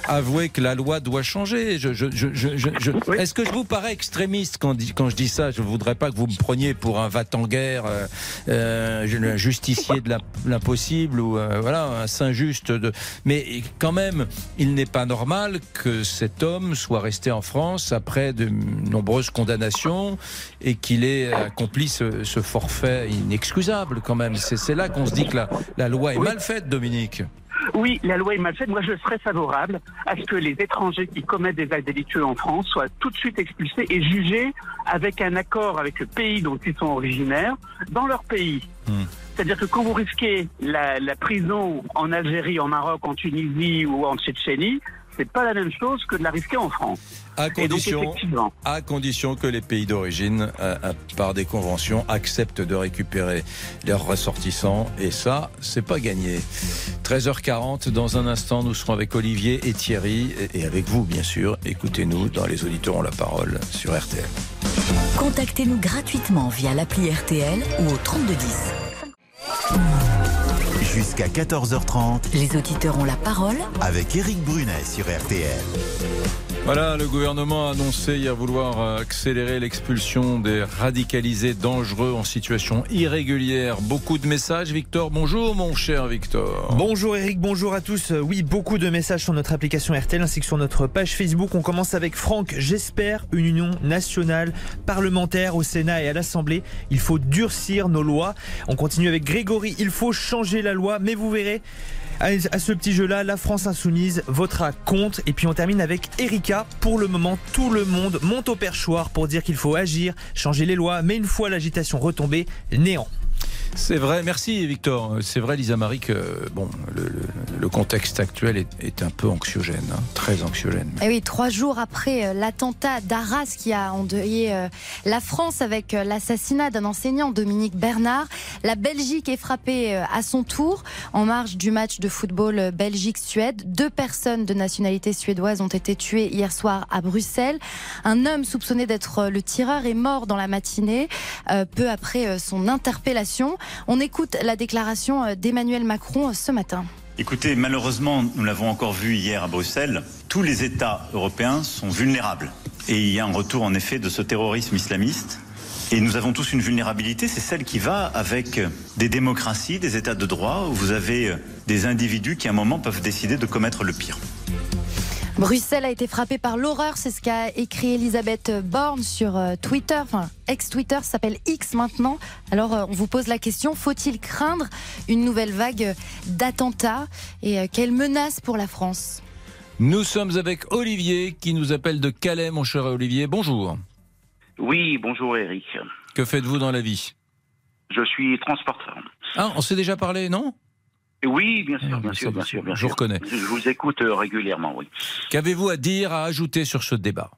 C: avouez que la loi doit changer. Je, je, je, je
N: Oui.
C: Est-ce que je vous parais extrémiste quand, quand je dis ça? Je ne voudrais pas que vous me preniez pour un va-t-en-guerre, euh, euh, un justicier de l'impossible ou euh, voilà un saint juste. De... Mais quand même, il n'est pas normal que cet homme soit resté en France après de nombreuses condamnations et qu'il ait accompli ce, ce, forfait inexcusable quand même. C'est là qu'on se dit que la, la loi est mal faite, Dominique.
N: Oui, la loi est mal faite. Moi, je serais favorable à ce que les étrangers qui commettent des actes délictueux en France soient tout de suite expulsés et jugés avec un accord avec le pays dont ils sont originaires dans leur pays.
C: Hmm.
N: C'est-à-dire que quand vous risquez la, la, prison en Algérie, en Maroc, en Tunisie ou en Tchétchénie, c'est pas la même chose que de la risquer en France.
C: À condition,
N: donc,
C: à condition que les pays d'origine, euh, par des conventions, acceptent de récupérer leurs ressortissants. Et ça, c'est pas gagné. 13h40, dans un instant, nous serons avec Olivier et Thierry, et avec vous, bien sûr. Écoutez-nous dans Les Auditeurs ont la parole sur RTL.
L: Contactez-nous gratuitement via l'appli RTL ou au 3210.
A: Jusqu'à 14h30,
L: les auditeurs ont la parole
A: avec Éric Brunet sur RTL.
C: Voilà, le gouvernement a annoncé hier vouloir euh, accélérer l'expulsion des radicalisés dangereux en situation irrégulière. Beaucoup de messages, Victor. Bonjour, mon cher Victor.
P: Bonjour Eric, bonjour à tous. Euh, Oui, beaucoup de messages sur notre application RTL ainsi que sur notre page Facebook. On commence avec Franck. J'espère une union nationale parlementaire au Sénat et à l'Assemblée. Il faut durcir nos lois. On continue avec Grégory. Il faut changer la loi, mais vous verrez. À ce petit jeu-là, la France Insoumise votera contre. Et puis on termine avec Erika. Pour le moment, tout le monde monte au perchoir pour dire qu'il faut agir, changer les lois. Mais une fois l'agitation retombée, néant.
C: C'est vrai, merci Victor. C'est vrai, Lisa Marie, que bon, le, le- le contexte actuel est, est un peu anxiogène, hein, très anxiogène.
G: Et oui, trois jours après euh, l'attentat d'Arras qui a endeuillé euh, la France avec euh, l'assassinat d'un enseignant, Dominique Bernard, la Belgique est frappée à son tour en marge du match de football Belgique-Suède. Deux personnes de nationalité suédoise ont été tuées hier soir à Bruxelles. Un homme soupçonné d'être le tireur est mort dans la matinée, peu après son interpellation. On écoute la déclaration euh, d'Emmanuel Macron euh, ce matin.
Q: Écoutez, malheureusement, nous l'avons encore vu hier à Bruxelles, tous les États européens sont vulnérables. Et il y a un retour en effet de ce terrorisme islamiste. Et nous avons tous une vulnérabilité, c'est celle qui va avec des démocraties, des États de droit, où vous avez des individus qui à un moment peuvent décider de commettre le pire.
G: Bruxelles a été frappée par l'horreur, c'est ce qu'a écrit Elisabeth Borne sur euh, Twitter, enfin ex-Twitter s'appelle X maintenant. Alors euh, on vous pose la question, faut-il craindre une nouvelle vague d'attentats et euh, quelle menace pour la France?
C: Nous sommes avec Olivier qui nous appelle de Calais, mon cher Olivier. Bonjour.
R: Oui, bonjour Eric.
C: Que faites-vous dans la vie?
R: Je suis transporteur.
C: Ah, on s'est déjà parlé, non?
R: Oui, bien sûr,
C: Ah,
R: bien sûr, bien sûr, bien
C: je
R: sûr.
C: reconnais.
R: Je vous écoute euh, régulièrement, oui.
C: Qu'avez-vous à dire, à ajouter sur ce débat?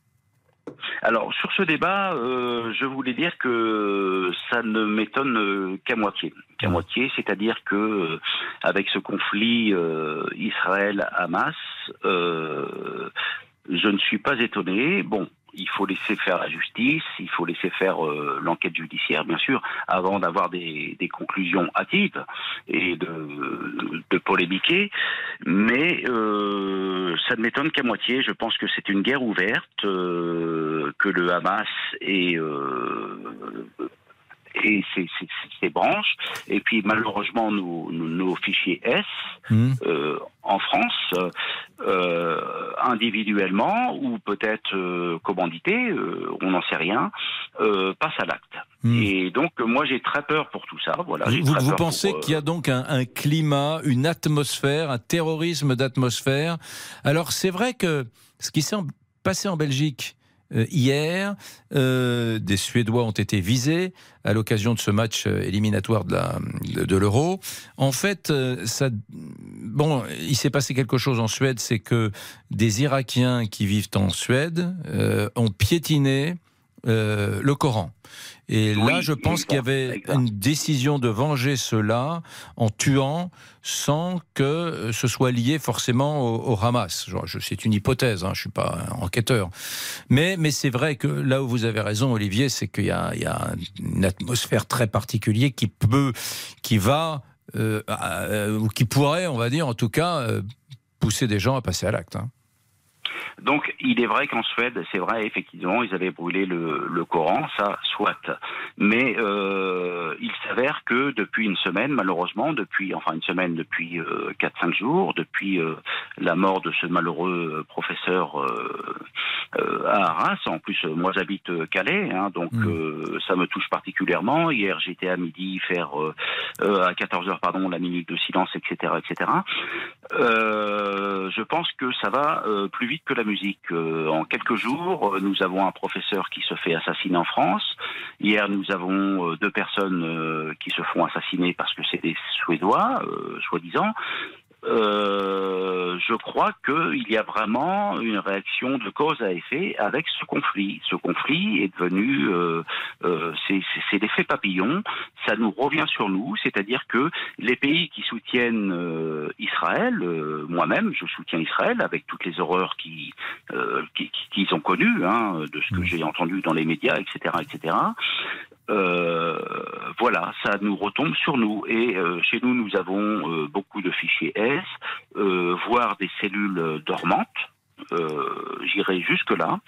R: Alors, sur ce débat, euh, je voulais dire que ça ne m'étonne euh, qu'à moitié. Qu'à moitié, c'est-à-dire que avec ce conflit euh, Israël-Hamas, euh, je ne suis pas étonné. Bon, il faut laisser faire la justice, il faut laisser faire euh, l'enquête judiciaire, bien sûr, avant d'avoir des, des conclusions hâtives et de, de polémiquer. Mais euh, ça ne m'étonne qu'à moitié. Je pense que c'est une guerre ouverte, euh, que le Hamas est euh, et ses branches, et puis malheureusement nos, nos- nos fichiers S euh, en France, euh, individuellement ou peut-être euh, commandités, on n'en sait rien, passent à l'acte. Et donc moi j'ai très peur pour tout ça. Voilà,
C: Vous, pensez qu'il y a donc un, un climat, une atmosphère, un terrorisme d'atmosphère? Alors c'est vrai que ce qui s'est passé en Belgique hier, euh, des Suédois ont été visés à l'occasion de ce match euh, éliminatoire de la- de, l'Euro. En fait, euh, bon, il s'est passé quelque chose en Suède, c'est que des Irakiens qui vivent en Suède euh, ont piétiné euh, le Coran. Et là, je pense qu'il y avait une décision de venger cela en tuant sans que ce soit lié forcément au, au Hamas. C'est une hypothèse, hein, je suis pas un enquêteur. Mais, mais c'est vrai que là où vous avez raison, Olivier, c'est qu'il y a, il y a une atmosphère très particulière qui peut, qui va, euh, euh, ou qui pourrait, on va dire, en tout cas, euh, pousser des gens à passer à l'acte. hein.
R: Donc, il est vrai qu'en Suède, c'est vrai, effectivement, ils avaient brûlé le, le Coran, ça, soit. Mais euh, il s'avère que depuis une semaine, malheureusement, depuis, enfin une semaine, depuis euh, 4-5 jours, depuis euh, la mort de ce malheureux professeur euh, à Arras, en plus, moi j'habite Calais, hein, donc euh, ça me touche particulièrement. Hier, j'étais à midi faire, à 14h, pardon, la minute de silence, etc., etc. Je pense que ça va plus vite que la musique. Euh, en quelques jours, euh, nous avons un professeur qui se fait assassiner en France. Hier, nous avons euh, deux personnes qui se font assassiner parce que c'est des Suédois, soi-disant. Euh, je crois qu'il y a vraiment une réaction de cause à effet avec ce conflit. Ce conflit est devenu, euh, euh, c'est- c'est c'est l'effet papillon. Ça nous revient sur nous, c'est-à-dire que les pays qui soutiennent euh, Israël, euh, moi-même, je soutiens Israël avec toutes les horreurs qui euh, qui- qui- qu'ils ont connues, hein, de ce que j'ai entendu dans les médias, etc., etc. Euh, voilà, ça nous retombe sur nous. Et euh, chez nous, nous avons euh, beaucoup de fichiers S, euh, voire des cellules dormantes. euh, j'irai jusque-là,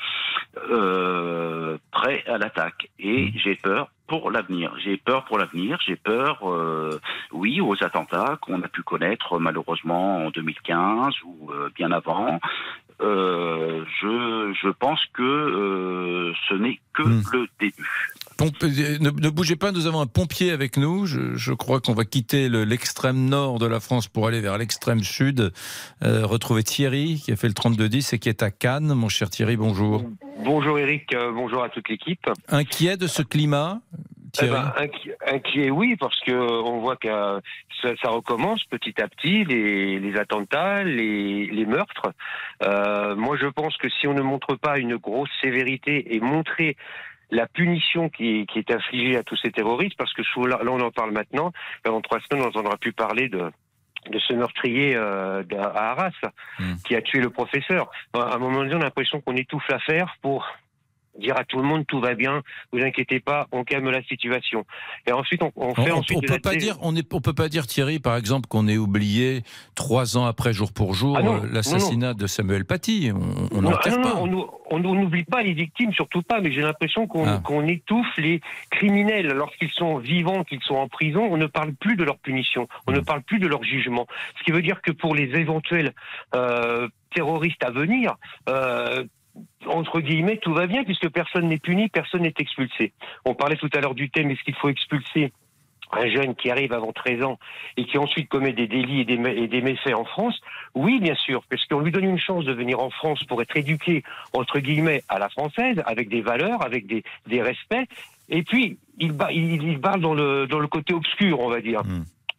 R: euh, prêt à l'attaque. Et j'ai peur pour l'avenir. J'ai peur pour l'avenir. J'ai peur, euh, oui, aux attentats qu'on a pu connaître malheureusement en 2015 ou euh, bien avant. Euh, je, je pense que euh, ce n'est que le début.
C: Pompe- euh, ne, ne bougez pas, nous avons un pompier avec nous. Je, je crois qu'on va quitter le- l'extrême nord de la France pour aller vers l'extrême sud. Euh, retrouver Thierry, qui a fait le 3210 et qui est à Cannes. Mon cher Thierry, bonjour.
S: Bonjour Eric, euh, bonjour à toute l'équipe.
C: Inquiet de ce climat
S: Eh
C: Thierry
S: ben, inqui- inquiet, oui, parce que on voit que euh, ça, ça recommence petit à petit, les, les attentats, les, les meurtres. Euh, moi, je pense que si on ne montre pas une grosse sévérité et montrer la punition qui, qui est infligée à tous ces terroristes, parce que sous- là, là, on en parle maintenant, dans trois semaines, on n'entendra plus parler de de ce meurtrier euh, à Arras qui a tué le professeur. À un moment donné, on a l'impression qu'on étouffe l'affaire pour dire à tout le monde tout va bien, vous inquiétez pas, on calme la situation. Et ensuite, on, fait
C: on-
S: ensuite
C: on peut pas dire, on est, on peut pas dire Thierry, par exemple, qu'on ait oublié trois ans après, jour pour jour,
S: Ah
C: euh, l'assassinat de Samuel Paty. On- n'enterre
S: ah
C: pas.
S: n'oublie pas les victimes, surtout pas, mais j'ai l'impression qu'on
C: Ah.
S: étouffe les criminels lorsqu'ils sont vivants, qu'ils sont en prison. On ne parle plus de leur punition, on ne parle plus de leur jugement. Ce qui veut dire que pour les éventuels euh, terroristes à venir, euh, entre guillemets, tout va bien puisque personne n'est puni, personne n'est expulsé. On parlait tout à l'heure du thème, est-ce qu'il faut expulser un jeune qui arrive avant 13 ans et qui ensuite commet des délits et des, méfaits en France, oui, bien sûr, parce qu'on lui donne une chance de venir en France pour être éduqué, entre guillemets, à la française, avec des valeurs, avec des, des respects, et puis il, il, parle dans le, dans le côté obscur, on va dire.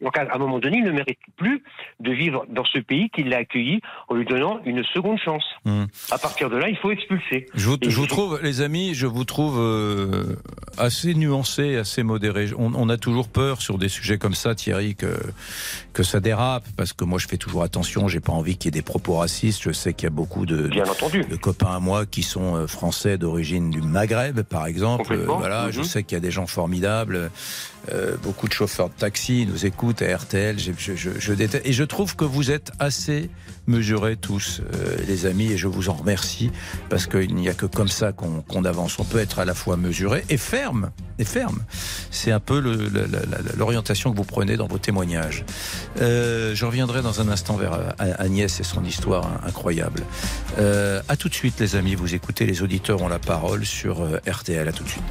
S: Donc à un moment donné, il ne mérite plus de vivre dans ce pays qui l'a accueilli en lui donnant une seconde chance.
C: Hmm.
S: À partir de là, il faut expulser.
C: Je vous, je trouve, les amis, je vous trouve euh, assez nuancé, assez modéré. On, on a toujours peur sur des sujets comme ça, Thierry, que, que ça dérape, parce que moi je fais toujours attention, j'ai pas envie qu'il y ait des propos racistes. Je sais qu'il y a beaucoup de,
S: Bien entendu.
C: de copains à moi qui sont euh, français d'origine du Maghreb, par exemple. Euh, voilà, je
S: Mhm.
C: sais qu'il y a des gens formidables. Euh, beaucoup de chauffeurs de taxi nous écoutent à RTL. Je, je, je, je déteste. Et je trouve que vous êtes assez mesurés tous, euh, les amis, et je vous en remercie parce qu'il n'y a que comme ça qu'on qu'on avance. On peut être à la fois mesuré et ferme. Ferme. C'est un peu l'orientation que vous prenez dans vos témoignages. Euh, je reviendrai dans un instant vers euh, Agnès et son histoire incroyable. Euh, à tout de suite, les amis. Vous écoutez, les auditeurs ont la parole sur RTL. À tout de suite.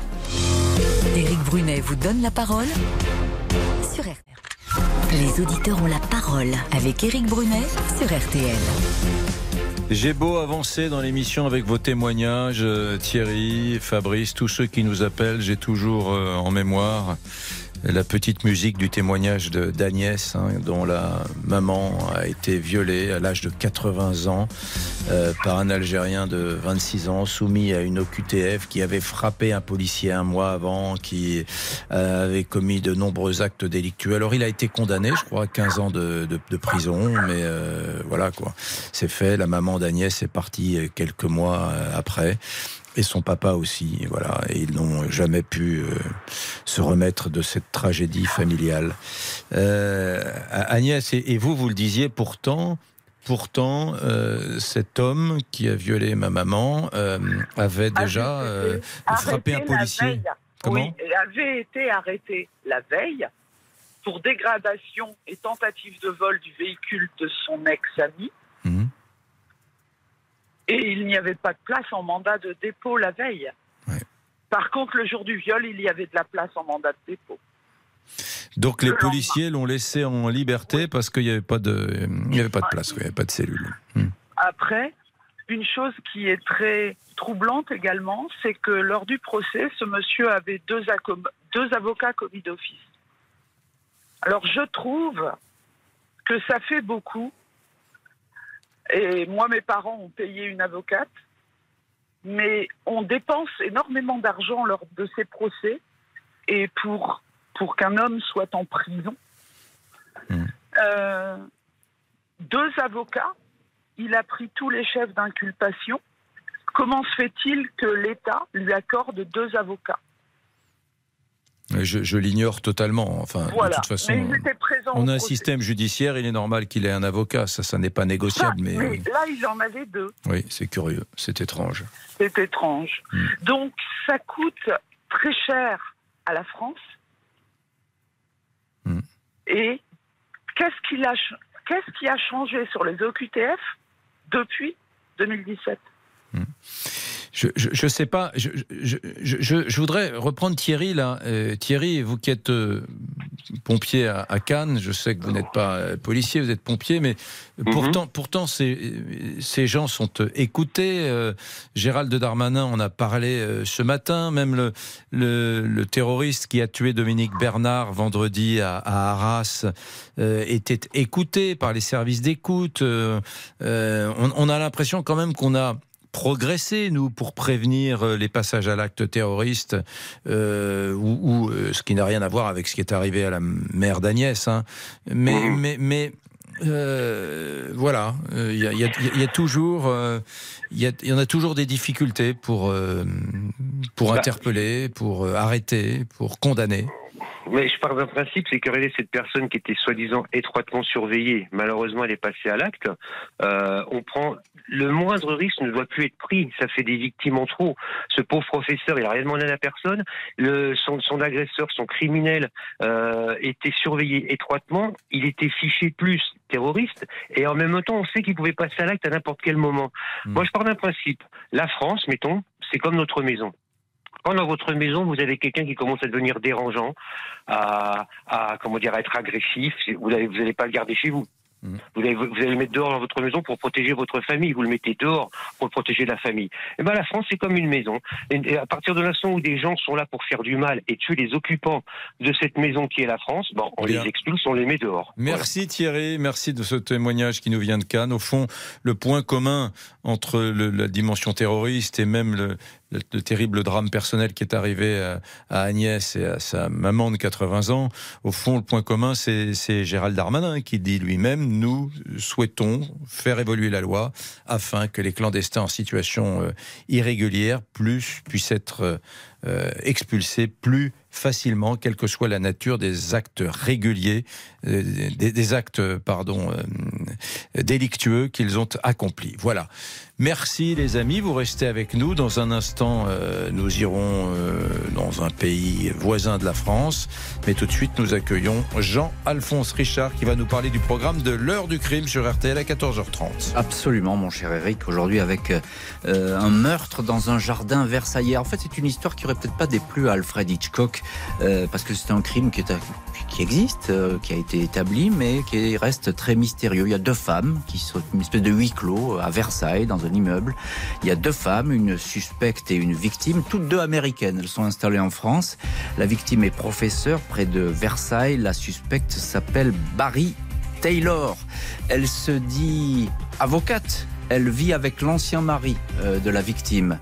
L: Éric Brunet vous donne la parole sur RTL. Les auditeurs ont la parole avec Éric Brunet sur RTL.
C: J'ai beau avancer dans l'émission avec vos témoignages, euh, Thierry, Fabrice, tous ceux qui nous appellent, j'ai toujours euh, en mémoire la petite musique du témoignage de d'Agnès, hein, dont la maman a été violée à l'âge de 80 ans euh, par un Algérien de 26 ans, soumis à une OQTF qui avait frappé un policier un mois avant, qui euh, avait commis de nombreux actes délictueux. Alors il a été condamné, je crois, à 15 ans de, prison, mais euh, voilà quoi, c'est fait. La maman d'Agnès est partie euh, quelques mois après. Et son papa aussi, voilà. Et ils n'ont jamais pu euh, se remettre de cette tragédie familiale. Euh, Agnès, et, et vous, vous le disiez, pourtant, pourtant, euh, cet homme qui a violé ma maman avait déjà euh, frappé un policier. Comment
O: Oui, et avait été arrêté la veille pour dégradation et tentative de vol du véhicule de son ex-ami.
C: Mhm.
O: Et il n'y avait pas de place en mandat de dépôt la veille. Par contre, le jour du viol, il y avait de la place en mandat de dépôt.
C: Donc les policiers l'ont laissé en liberté parce qu'il n'y avait pas de, il y avait pas de place, il n'y avait pas de cellule.
O: Après, une chose qui est très troublante également, c'est que lors du procès, ce monsieur avait deux, deux avocats commis d'office. Alors je trouve que ça fait beaucoup. Et moi, mes parents ont payé une avocate, mais on dépense énormément d'argent lors de ces procès. Et pour, pour qu'un homme soit en prison, euh, deux avocats, il a pris tous les chefs d'inculpation. Comment se fait-il que l'État lui accorde deux avocats?
C: Je, je l'ignore totalement. Enfin,
O: Voilà.
C: de toute façon,
O: Mais ils étaient présents
C: on a un système judiciaire. Il est normal qu'il ait un avocat. Ça, ça n'est pas
O: Ça,
C: négociable. mais
O: mais
C: oui,
O: là, ils en avaient deux.
C: oui c'est curieux. C'est étrange.
O: C'est étrange.
C: Hmm.
O: Donc, ça coûte très cher à la France.
C: Hmm.
O: Et qu'est-ce qu'il a, ch- qu'est-ce qui a changé sur les OQTF depuis 2017
C: Je, je, je sais pas. Je, je, je, je- je voudrais reprendre Thierry là. Euh, Thierry, vous qui êtes euh, pompier à, à Cannes, je sais que vous n'êtes pas euh, policier, vous êtes pompier, mais pourtant, pourtant ces, ces gens sont écoutés. Gérald Darmanin en a parlé ce matin. Même le, le, le terroriste qui a tué Dominique Bernard vendredi à, à Arras était écouté par les services d'écoute. On, on a l'impression quand même qu'on a progressé, nous, pour prévenir euh, les passages à l'acte terroriste, euh, ou, ou, euh, ce qui n'a rien à voir avec ce qui est arrivé à la mère d'Agnès. hein. Mais, mais, mais euh, voilà, il y, a, y a- y a toujours, euh, il y, y en a toujours des difficultés pour, euh, pour
S: Bah.
C: interpeller, pour euh, arrêter, pour condamner.
S: Mais je pars d'un principe, c'est que regardez, cette personne qui était soi-disant étroitement surveillée, malheureusement elle est passée à l'acte, euh, on prend le moindre risque ne doit plus être pris, ça fait des victimes en trop. Ce pauvre professeur, il a rien demandé à la personne, le, son, son agresseur, son criminel euh, était surveillé étroitement, il était fiché plus terroriste, et en même temps on sait qu'il pouvait passer à l'acte à n'importe quel moment. Moi je pars d'un principe, la France, mettons, c'est comme notre maison. Quand dans votre maison, vous avez quelqu'un qui commence à devenir dérangeant, à, à comment dire, à être agressif, vous n'allez vous allez pas le garder chez vous. Vous allez, vous allez le mettre dehors dans votre maison pour protéger votre famille. Vous le mettez dehors pour protéger la famille. Et ben la France c'est comme une maison. Et, à partir de l'instant où des gens sont là pour faire du mal et tuer les occupants de cette maison qui est la France, bon, on
C: Bien.
S: les expulse, on les met dehors.
C: Merci Thierry, merci de ce témoignage qui nous vient de Cannes. Au fond, le point commun entre le- la dimension terroriste et même le, le- le terrible drame personnel qui est arrivé à, à Agnès et à sa maman de 80 ans, au fond, le point commun, c'est Gérald Darmanin qui dit lui-même, nous souhaitons faire évoluer la loi afin que les clandestins en situation euh, irrégulière plus, puissent être euh, euh, expulsés plus facilement, quelle que soit la nature des actes réguliers, euh, des, des actes, pardon, euh, délictueux qu'ils ont accomplis. Voilà. Merci les amis, vous restez avec nous. Dans un instant, euh, nous irons euh, dans un pays voisin de la France. Mais tout de suite, nous accueillons Jean-Alphonse Richard qui va nous parler du programme de l'heure du crime sur RTL à 14h30.
T: Absolument, mon cher Eric. Aujourd'hui, avec euh, un meurtre dans un jardin versaillais. En fait, c'est une histoire qui aurait peut-être pas déplu à Alfred Hitchcock, euh, parce que c'est un crime qui, existe, euh, qui a été établi, mais qui reste très mystérieux. Il y a deux femmes qui sont une espèce de huis clos à Versailles, dans un immeuble. Il y a deux femmes, une suspecte et une victime, toutes deux américaines. Elles sont installées en France. La victime est professeure près de Versailles. La suspecte s'appelle Barry Taylor. Elle se dit avocate. Elle vit avec l'ancien mari euh, de la victime.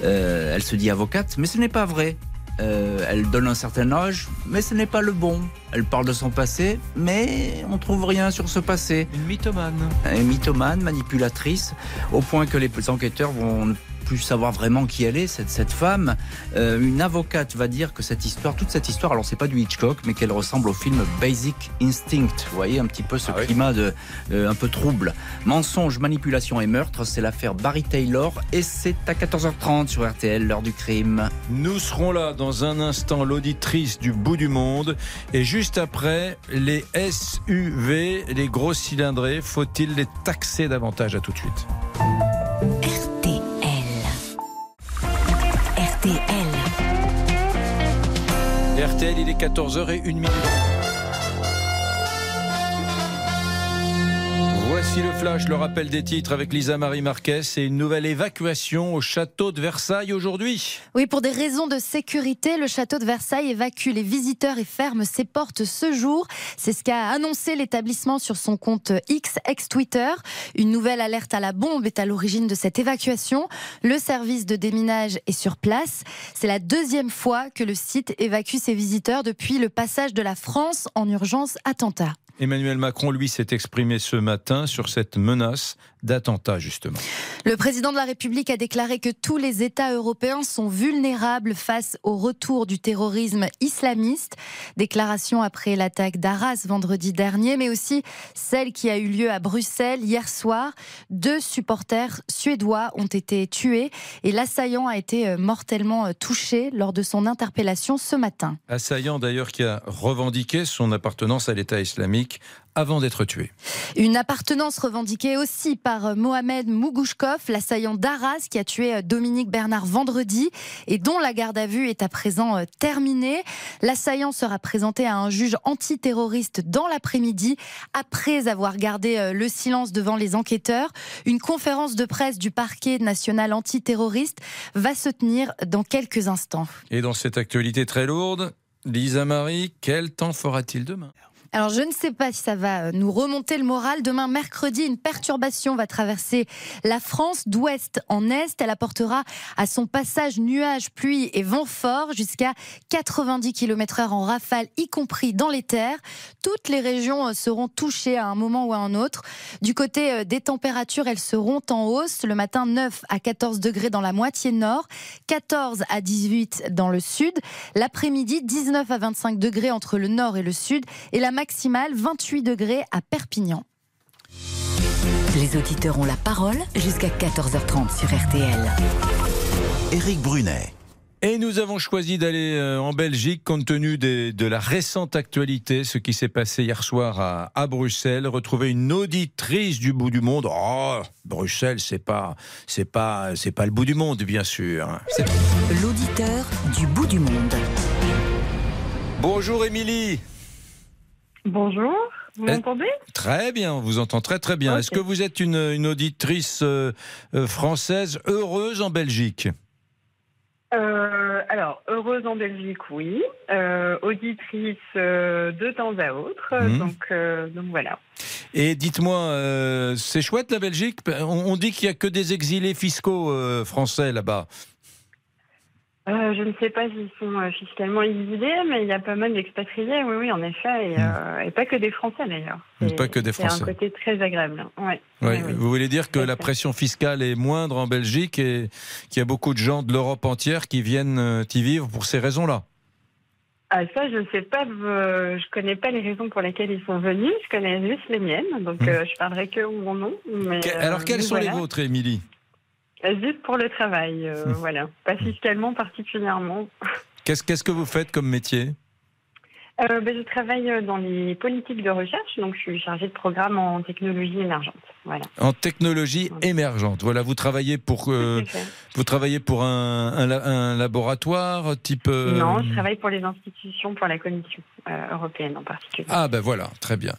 T: Elle se dit avocate, mais ce n'est pas vrai. Euh, elle donne un certain âge, mais ce n'est pas le bon. Elle parle de son passé, mais on trouve rien sur ce passé.
C: Une mythomane.
T: Une mythomane, manipulatrice, au point que les enquêteurs vont plus savoir vraiment qui elle est, cette, cette femme. Euh, une avocate va dire que cette histoire, toute cette histoire, alors c'est pas du Hitchcock, mais qu'elle ressemble au film Basic Instinct. Vous voyez un petit peu ce climat de euh, un peu trouble. Mensonge, manipulation et meurtre, c'est l'affaire Barry Taylor et c'est à 14h30 sur RTL, l'heure du crime.
C: Nous serons là dans un instant, l'auditrice du bout du monde. Et juste après, les SUV, les gros cylindrés, faut-il les taxer davantage? À tout de suite.
L: RTL.
C: RTL, il est 14h et 1 minute. Voici le flash, le rappel des titres avec Lisa Marie Marquez et une nouvelle évacuation au château de Versailles aujourd'hui.
G: Oui, pour des raisons de sécurité, le château de Versailles évacue les visiteurs et ferme ses portes ce jour. C'est ce qu'a annoncé l'établissement sur son compte X, ex-Twitter. Une nouvelle alerte à la bombe est à l'origine de cette évacuation. Le service de déminage est sur place. C'est la deuxième fois que le site évacue ses visiteurs depuis le passage de la France en urgence attentat.
C: Emmanuel Macron, lui, s'est exprimé ce matin sur cette menace d'attentat, justement.
G: Le président de la République a déclaré que tous les États européens sont vulnérables face au retour du terrorisme islamiste. Déclaration après l'attaque d'Arras vendredi dernier, mais aussi celle qui a eu lieu à Bruxelles hier soir. Deux supporters suédois ont été tués et l'assaillant a été mortellement touché lors de son interpellation ce matin.
C: Assaillant d'ailleurs qui a revendiqué son appartenance à l'État islamique avant d'être tué.
G: Une appartenance revendiquée aussi par Mohamed Mougouchkov, l'assaillant d'Arras qui a tué Dominique Bernard vendredi et dont la garde à vue est à présent terminée. L'assaillant sera présenté à un juge antiterroriste dans l'après-midi après avoir gardé le silence devant les enquêteurs. Une conférence de presse du parquet national antiterroriste va se tenir dans quelques instants.
C: Et dans cette actualité très lourde, Lisa Marie, quel temps fera-t-il demain?
G: Alors je ne sais pas si ça va nous remonter le moral. Demain mercredi, une perturbation va traverser la France d'ouest en est. Elle apportera à son passage nuages, pluie et vent fort jusqu'à 90 km/h en rafale, y compris dans les terres. Toutes les régions seront touchées à un moment ou à un autre. Du côté des températures, elles seront en hausse. Le matin 9 à 14 degrés dans la moitié nord, 14 à 18 dans le sud. L'après-midi 19 à 25 degrés entre le nord et le sud et la maximale 28 degrés à Perpignan.
L: Les auditeurs ont la parole jusqu'à 14h30 sur RTL.
A: Éric Brunet.
C: Et nous avons choisi d'aller en Belgique compte tenu des, de la récente actualité, ce qui s'est passé hier soir à, à, Bruxelles. Retrouver une auditrice du bout du monde. Oh, Bruxelles, c'est pas, c'est pas, c'est pas le bout du monde, bien sûr.
L: L'auditeur du bout du monde.
C: Bonjour, Émilie.
U: Bonjour, vous m'entendez?
C: Très bien, on vous entend très très bien. Okay. Est-ce que vous êtes une, une auditrice euh, française heureuse en Belgique?
U: Euh, alors, heureuse en Belgique, oui. Euh, auditrice de temps à autre. Mmh. Donc, donc voilà.
C: Et dites-moi, c'est chouette la Belgique? On, on dit qu'il n'y a que des exilés fiscaux français là-bas.
U: Euh, je ne sais pas s'ils sont euh, fiscalement exilés, mais il y a pas mal d'expatriés, oui, oui, en effet, et, mmh. euh, et, pas que des Français d'ailleurs.
C: Pas que des Français.
U: C'est un côté très agréable. Ouais.
C: Ouais. Oui, Vous voulez dire que la pression fiscale est moindre en Belgique et qu'il y a beaucoup de gens de l'Europe entière qui viennent y vivre pour ces raisons-là?
U: Ah, ça, je ne sais pas, je connais pas les raisons pour lesquelles ils sont venus, je connais juste les miennes, donc mmh. je parlerai que mon nom. Mais,
C: Alors, quelles sont
U: voilà.
C: les vôtres, Émilie?
U: Juste pour le travail, euh, voilà. Pas fiscalement particulièrement.
C: Qu'est-ce qu'est-ce que vous faites comme métier?
U: Euh, ben, Je travaille dans les politiques de recherche, donc je suis chargée de programme en technologie émergente. Voilà.
C: En technologie émergente. Voilà, vous travaillez pour euh, vous travaillez pour un, un, un laboratoire type. Euh...
U: Non, je travaille pour les institutions, pour la Commission euh, européenne en particulier.
C: Ah ben voilà, très bien.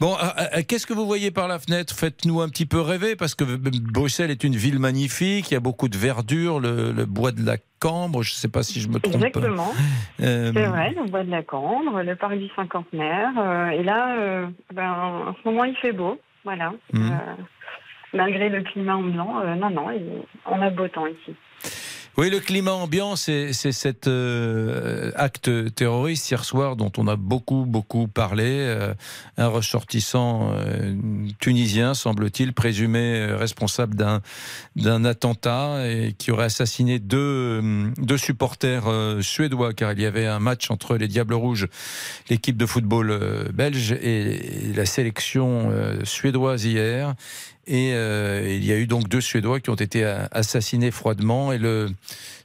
C: Bon, euh, qu'est-ce que vous voyez par la fenêtre? Faites-nous un petit peu rêver parce que Bruxelles est une ville magnifique. Il y a beaucoup de verdure, le, le bois de la Cambre. Je ne sais pas si je me trompe.
U: Exactement. C'est vrai, le bois de la Cambre, le parc du cinquantenaire. et là, ben, en ce moment, il fait beau. Voilà. Mmh. Euh, malgré le climat ambiant, euh, non, non, on a beau temps ici.
C: Oui, le climat ambiant, c'est cet euh, acte terroriste hier soir dont on a beaucoup, beaucoup parlé. Euh, un ressortissant euh, tunisien, semble-t-il, présumé euh, responsable d'un attentat et qui aurait assassiné deux, deux supporters euh, suédois, car il y avait un match entre les Diables Rouges, l'équipe de football euh, belge, et la sélection suédoise hier. Et euh, il y a eu donc deux Suédois qui ont été assassinés froidement. Et le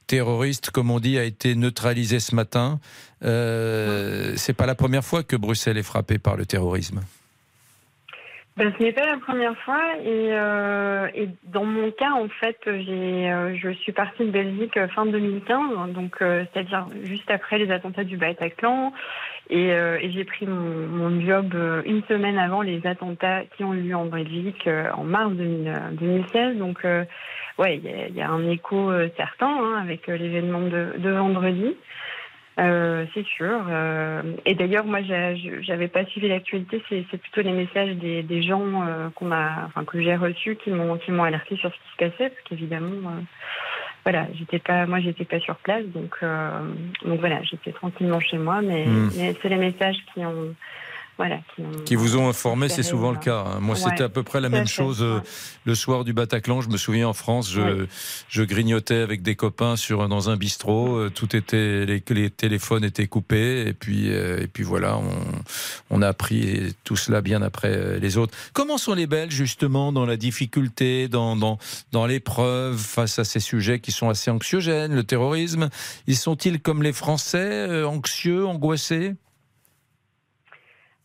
C: terroriste, comme on dit, a été neutralisé ce matin. Euh, c'est pas la première fois que Bruxelles est frappée par le terrorisme.
U: Ben, ce n'est pas la première fois et, euh, et, dans mon cas en fait j'ai euh, je suis partie de Belgique fin 2015 donc euh, c'est-à-dire juste après les attentats du Bataclan. Et, euh, j'ai pris mon, job une semaine avant les attentats qui ont eu lieu en Belgique en mars 2000, 2016 donc ouais il y, y, a un écho certain hein, avec l'événement de, de vendredi. Euh, c'est sûr. Euh, et d'ailleurs, moi, j'avais pas suivi l'actualité. C'est plutôt les messages des, des gens euh, qu'on a, enfin que j'ai reçus, qui m'ont qui m'ont alerté sur ce qui se passait, parce qu'évidemment, euh, voilà, j'étais pas, moi, j'étais pas sur place, donc donc voilà, j'étais tranquillement chez moi, mais,
C: Hmm.
U: mmh. mais c'est les messages qui ont voilà.
C: Qui vous ont informé, c'est souvent le cas. hein. Moi,
U: Ouais,
C: c'était à peu près la même
U: fait,
C: chose euh, le soir du Bataclan. Je me souviens en France, je, je grignotais avec des copains sur dans un bistrot. euh, Tout était, les, les téléphones étaient coupés, et puis euh, et puis voilà, on, on a appris tout cela bien après euh, les autres. Comment sont les Belges justement dans la difficulté, dans dans dans l'épreuve face à ces sujets qui sont assez anxiogènes, le terrorisme? Ils sont-ils comme les Français, euh, anxieux, angoissés?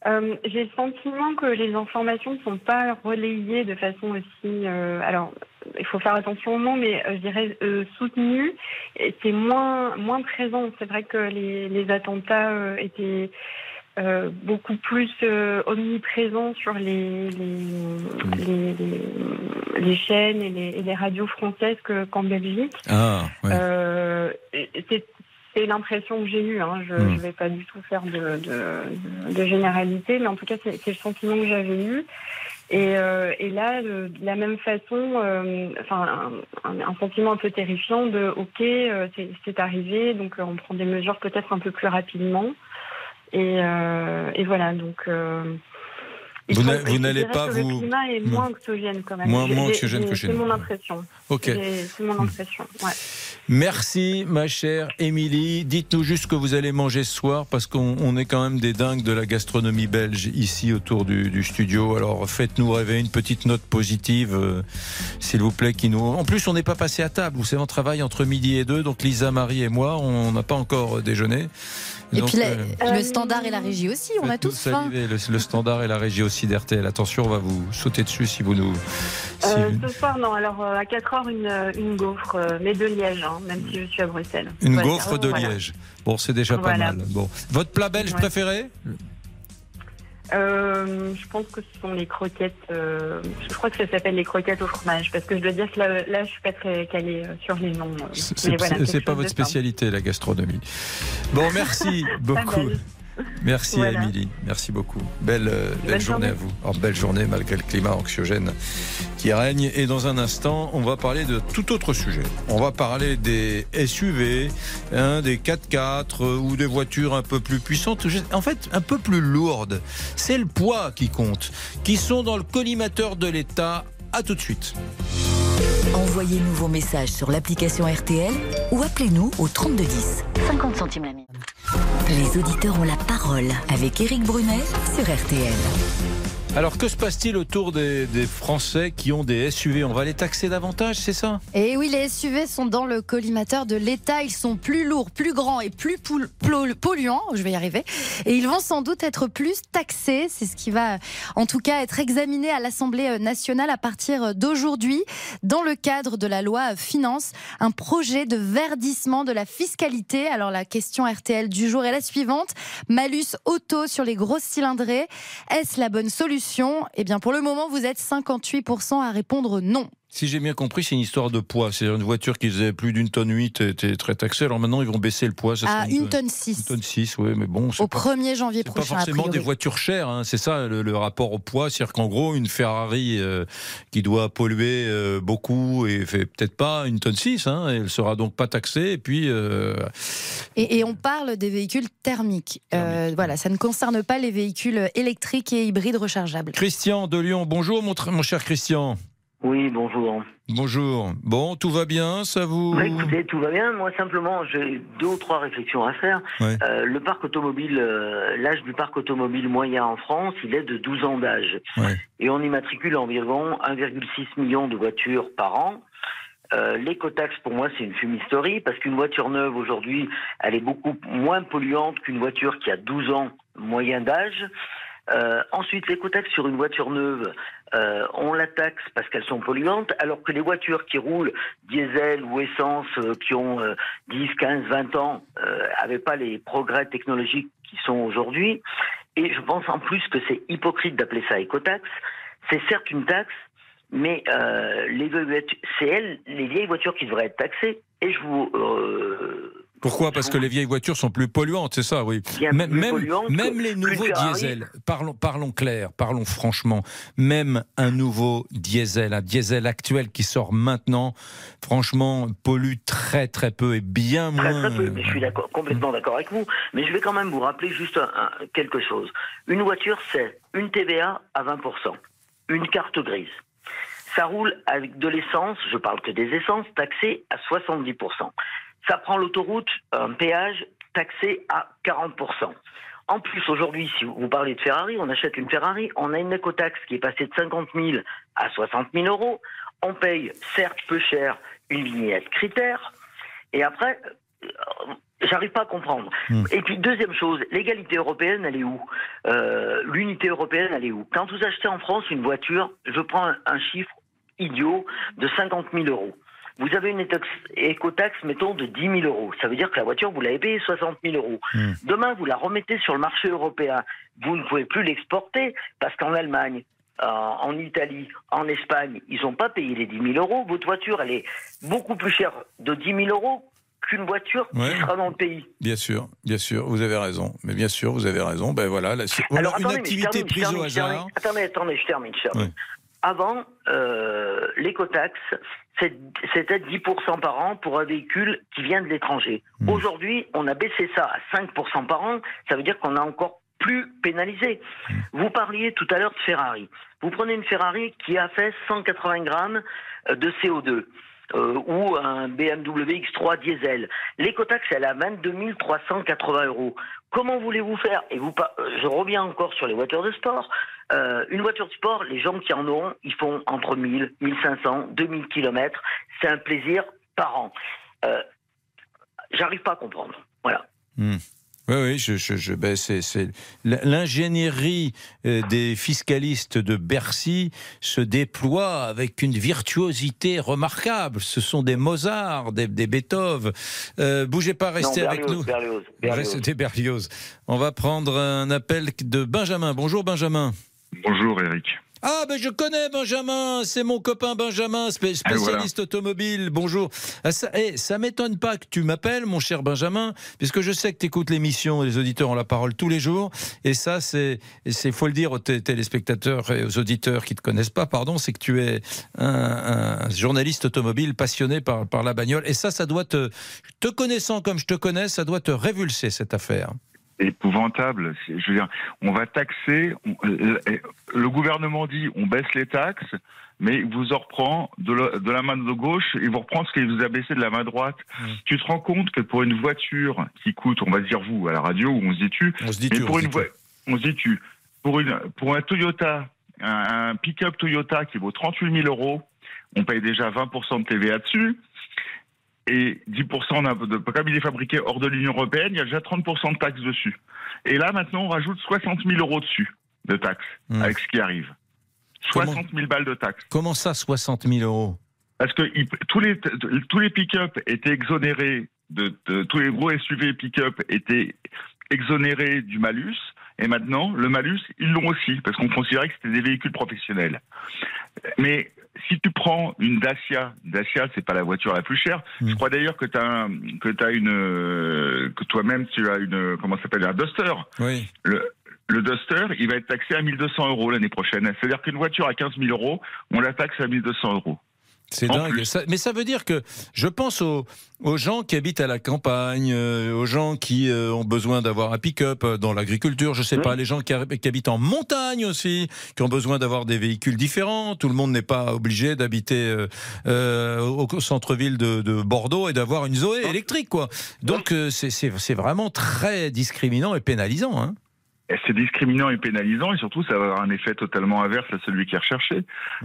U: Euh, J'ai le sentiment que les informations ne sont pas relayées de façon aussi. euh, alors, il faut faire attention au nom, mais euh, je dirais soutenues. Et C'est moins moins présent. C'est vrai que les, les attentats étaient beaucoup plus omniprésents sur les les, les, les- les chaînes et les, et radios françaises que- qu'en Belgique.
C: Ah,
U: c'est c'est l'impression que j'ai eue. Hein. Je
C: Hmm.
U: ne vais pas du tout faire de, de, de généralité, mais en tout cas, c'est le sentiment que j'avais eu. Et, euh, et là, de, de la même façon, euh, enfin, un, sentiment un peu terrifiant de OK, euh, c'est arrivé, donc on prend des mesures peut-être un peu plus rapidement. Et, et voilà, donc.
C: Vous n'allez pas
U: que
C: vous-
U: Le climat est
C: Hmm.
U: moins anxiogène quand même.
C: Moins- anxiogène que chez
U: C'est
C: nous.
U: mon impression.
C: Ok.
U: C'est c'est mon impression. Ouais.
C: Merci, ma chère Émilie. Dites-nous juste ce que vous allez manger ce soir, parce qu'on on est quand même des dingues de la gastronomie belge ici autour du, du studio. Alors faites-nous rêver une petite note positive, euh, s'il vous plaît. Qui nous... En plus, on n'est pas passé à table. Vous savez, on travaille entre midi et deux. Donc Lisa, Marie et moi, on n'a pas encore euh, déjeuné.
G: Et
C: Donc,
G: puis la-
C: euh,
G: le standard et la régie aussi, on a tous faim.
C: Le, le standard et la régie aussi d'RTL. Attention, on va vous sauter dessus si vous nous. si
U: Euh,
C: vous-
U: ce soir, non. Alors, euh, à 4 heures, une, une gaufre, mais de Liège, hein, même si je suis à Bruxelles.
C: Une
U: Voilà.
C: gaufre de
U: Voilà.
C: Liège. Bon, c'est déjà
U: Voilà.
C: pas mal. Bon, votre plat belge
U: Ouais.
C: préféré?
U: Euh, je pense que ce sont les croquettes. euh, je crois que ça s'appelle les croquettes au fromage, parce que je dois dire que là, là je suis pas très calée euh, sur les noms. euh,
C: C'est
U: voilà,
C: pas votre
U: simple.
C: spécialité, la gastronomie. Bon, merci beaucoup. Merci
U: Voilà.
C: Émilie, merci beaucoup. Belle, euh, belle journée
U: journée.
C: à vous. Alors, belle journée malgré le climat anxiogène qui règne. Et dans un instant, on va parler de tout autre sujet. On va parler des SUV, hein, des 4x4 euh, ou des voitures un peu plus puissantes, en fait un peu plus lourdes. C'est le poids qui compte, qui sont dans le collimateur de l'État. À tout de suite.
L: Envoyez-nous vos messages sur l'application RTL ou appelez-nous au 3210. 50 centimes la minute. Les auditeurs ont la parole avec Éric Brunet sur RTL.
C: Alors que se passe-t-il autour des, Français qui ont des SUV On va les taxer davantage, c'est ça?
G: Et oui, les SUV sont dans le collimateur de l'État. Ils sont plus lourds, plus grands et plus polluants. Je vais y arriver. Et ils vont sans doute être plus taxés. C'est ce qui va, en tout cas, être examiné à l'Assemblée nationale à partir d'aujourd'hui, dans le cadre de la loi Finance, un projet de verdissement de la fiscalité. Alors la question RTL du jour est la suivante malus auto sur les grosses cylindrées. Est-ce la bonne solution? Eh bien, pour le moment, vous êtes 58% à répondre non.
C: Si j'ai bien compris, c'est une histoire de poids. C'est-à-dire une voiture qui faisait plus d'une tonne 8 était très taxée. Alors maintenant, ils vont baisser le poids. Ça
G: À
C: sera
G: une tonne 6.
C: Une tonne 6, oui, mais bon. c'est
G: Au
C: pas-
G: 1er janvier
C: C'est pas
G: prochain. a
C: forcément des voitures chères, hein, c'est ça le, le rapport au poids. C'est-à-dire qu'en gros, une Ferrari euh, qui doit polluer euh, beaucoup et fait peut-être pas une tonne 6, hein, elle sera donc pas taxée. Et puis, euh,
G: Et, et on parle des véhicules thermiques. Voilà, ça ne concerne pas les véhicules électriques et hybrides rechargeables.
C: Christian de Lyon, bonjour mon cher Christian.
V: Oui, bonjour.
C: Bonjour. Bon, tout va bien, ça vous
V: Bah, écoutez, tout va bien. Moi, simplement, j'ai deux ou trois réflexions à faire.
C: Ouais.
V: Euh, le parc automobile, euh, l'âge du parc automobile moyen en France, il est de 12 ans d'âge.
C: Ouais.
V: Et on immatricule environ 1,6 million de voitures par an. Euh, L'écotaxe, pour moi, c'est une fumisterie parce qu'une voiture neuve, aujourd'hui, elle est beaucoup moins polluante qu'une voiture qui a 12 ans moyen d'âge. Euh, ensuite, l'écotaxe sur une voiture neuve, euh, on la taxe parce qu'elles sont polluantes, alors que les voitures qui roulent diesel ou essence, euh, qui ont euh, 10, 15, 20 ans, n'avaient pas les progrès technologiques qui sont aujourd'hui. Et je pense en plus que c'est hypocrite d'appeler ça écotaxe. C'est certes une taxe, mais euh, les c'est elles, les vieilles voitures qui devraient être taxées. Et je vous euh,
C: Pourquoi Parce que les vieilles voitures sont plus polluantes, c'est ça, oui. Même, les nouveaux diesels, parlons, parlons clair, parlons franchement, même un nouveau diesel, un diesel actuel qui sort maintenant, franchement, pollue très très peu et bien
V: Très
C: moins.
V: très peu, mais je suis d'accord, complètement d'accord avec vous. Mais je vais quand même vous rappeler juste un- un- quelque chose. Une voiture, c'est une TVA à 20%, une carte grise. Ça roule avec de l'essence, je parle que des essences, taxées à 70%. Ça prend l'autoroute, un péage taxé à 40%. En plus, aujourd'hui, si vous parlez de Ferrari, on achète une Ferrari, on a une écotaxe qui est passée de 50 000 à 60 000 euros. On paye, certes peu cher, une vignette critère. Et après, euh, j'arrive pas à comprendre. Et puis, deuxième chose, l'égalité européenne, elle est où? Euh, L'unité européenne, elle est où? Quand vous achetez en France une voiture, je prends un, un chiffre idiot de 50 000 euros. Vous avez une écotaxe, mettons, de 10 000 euros. Ça veut dire que la voiture, vous l'avez payée 60 000 euros. Demain, vous la remettez sur le marché européen. Vous ne pouvez plus l'exporter parce qu'en Allemagne, euh, en Italie, en Espagne, ils n'ont pas payé les 10 000 euros. Votre voiture, elle est beaucoup plus chère de 10 000 euros qu'une voiture
C: Ouais.
V: qui sera dans le pays.
C: Bien sûr, bien sûr, vous avez raison. Mais bien sûr, vous avez raison. Ben voilà,
V: Alors,
C: une
V: attendez, je
C: activité prise au hasard.
V: Attendez, attendez, je termine, je termine.
C: Ouais.
V: Avant, euh, l'écotaxe, c'était 10% par an pour un véhicule qui vient de l'étranger.
C: Hmm.
V: Aujourd'hui, on a baissé ça à 5% par an. Ça veut dire qu'on a encore plus pénalisé.
C: Hmm.
V: Vous parliez tout à l'heure de Ferrari. Vous prenez une Ferrari qui a fait 180 grammes de CO2. euh, ou un BMW X3 diesel. L'écotaxe, elle est à 22 380 euros. Comment voulez-vous faire? Et vous, euh, je reviens encore sur les voitures de sport. Euh, une voiture de sport, les gens qui en ont, ils font entre 1000, 1500, 2000 kilomètres. C'est un plaisir par an. Euh, J'arrive pas à comprendre. Voilà.
C: Hmm. Oui, oui, je, je, je- ben, c'est, l'ingénierie euh, des fiscalistes de Bercy se déploie avec une virtuosité remarquable. Ce sont des Mozart, des, des Beethoven. Euh, bougez pas, restez
V: Non,
C: avec nous.
V: Berlioz, Berlioz.
C: Restez Berlioz. On va prendre un appel de Benjamin. Bonjour Benjamin.
W: Bonjour Eric.
C: Ah, ben je connais Benjamin, c'est mon copain Benjamin, spé- spécialiste automobile. Bonjour. Ah, ça, eh, ça m'étonne pas que tu m'appelles, mon cher Benjamin, puisque je sais que tu écoutes l'émission et les auditeurs ont la parole tous les jours. Et ça, c'est, il faut le dire aux té- téléspectateurs et aux auditeurs qui ne te connaissent pas, pardon, c'est que tu es un, un journaliste automobile passionné par, par la bagnole. Et ça, ça doit te, te connaissant comme je te connais, ça doit te révulser cette affaire.
W: Épouvantable. Je veux dire, on va taxer. on- euh, euh, le gouvernement dit on baisse les taxes, mais il vous en reprend de la, de la main de gauche, il vous reprend ce qu'il vous a baissé de la main droite. Tu te rends compte que pour une voiture qui coûte, on va dire vous à la radio, où on se dit tu,
C: on se dit
W: mais
C: tu,
W: pour
C: on
W: une on se dit tu, pour une pour un Toyota, un, un pick-up Toyota qui vaut 38 000 euros, on paye déjà 20% de TVA dessus. Et 10% d'un- de, comme il est fabriqué hors de l'Union européenne, il y a déjà 30% de taxes dessus. Et là, maintenant, on rajoute 60 000 euros dessus de taxes, avec ce qui arrive. 60 000 balles de taxes.
C: Comment ça, 60 000 euros?
W: Parce que il- tous les tous les pick-up étaient exonérés de, de- tous les gros SUV pick-up étaient exonérés du malus et maintenant le malus ils l'ont aussi parce qu'on considérait que c'était des véhicules professionnels. Mais si tu prends une Dacia, Dacia c'est pas la voiture la plus chère. Je crois d'ailleurs que tu as que as une euh, que toi-même tu as une comment ça s'appelle un Duster.
C: Oui.
W: Le, le Duster, il va être taxé à 1200 euros l'année prochaine. C'est-à-dire qu'une voiture à 15 000 euros, on la taxe à 1200 euros.
C: C'est dingue. Ça- mais ça veut dire que je pense aux, aux gens qui habitent à la campagne, euh, aux gens qui euh, ont besoin d'avoir un pick-up euh, dans l'agriculture, je sais pas, les gens qui, habitent en montagne aussi, qui ont besoin d'avoir des véhicules différents. Tout le monde n'est pas obligé d'habiter euh, au centre-ville de, de Bordeaux et d'avoir une Zoé électrique, quoi. Donc c'est vraiment très discriminant et pénalisant. Hein.
W: C'est discriminant et pénalisant et surtout ça va avoir un effet totalement inverse à celui qui est recherché.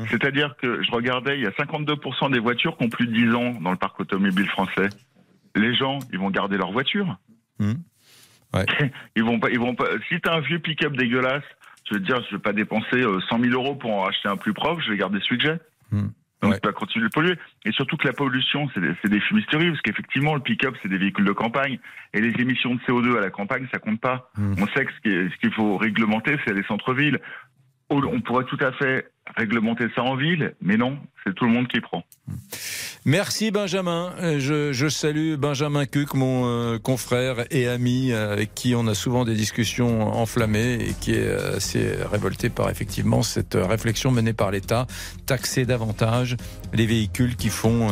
W: C'est-à-dire que je regardais, il y a 52% des voitures qui ont plus de 10 ans dans le parc automobile français. Les gens, ils vont garder leur voiture. Ils vont pas, ils vont pas. Si t'as un vieux pick-up dégueulasse, je veux dire, je vais pas dépenser euh, 100 000 euros pour en acheter un plus propre, je vais garder celui que j'ai. Donc ça va continuer de polluer. Et surtout que la pollution, c'est des, c'est des fumisteries, parce qu'effectivement, le pick-up, c'est des véhicules de campagne. Et les émissions de CO2 à la campagne, ça compte pas. On sait que ce qui est- ce qu'il faut réglementer, c'est les centres-villes. On pourrait tout à fait réglementer ça en ville, mais non, c'est tout le monde qui prend.
C: Merci Benjamin. Euh, Je, salue Benjamin Cuc, mon euh, confrère et ami, euh, avec qui on a souvent des discussions enflammées et qui est assez révolté par effectivement cette réflexion menée par l'État, taxer davantage les véhicules qui font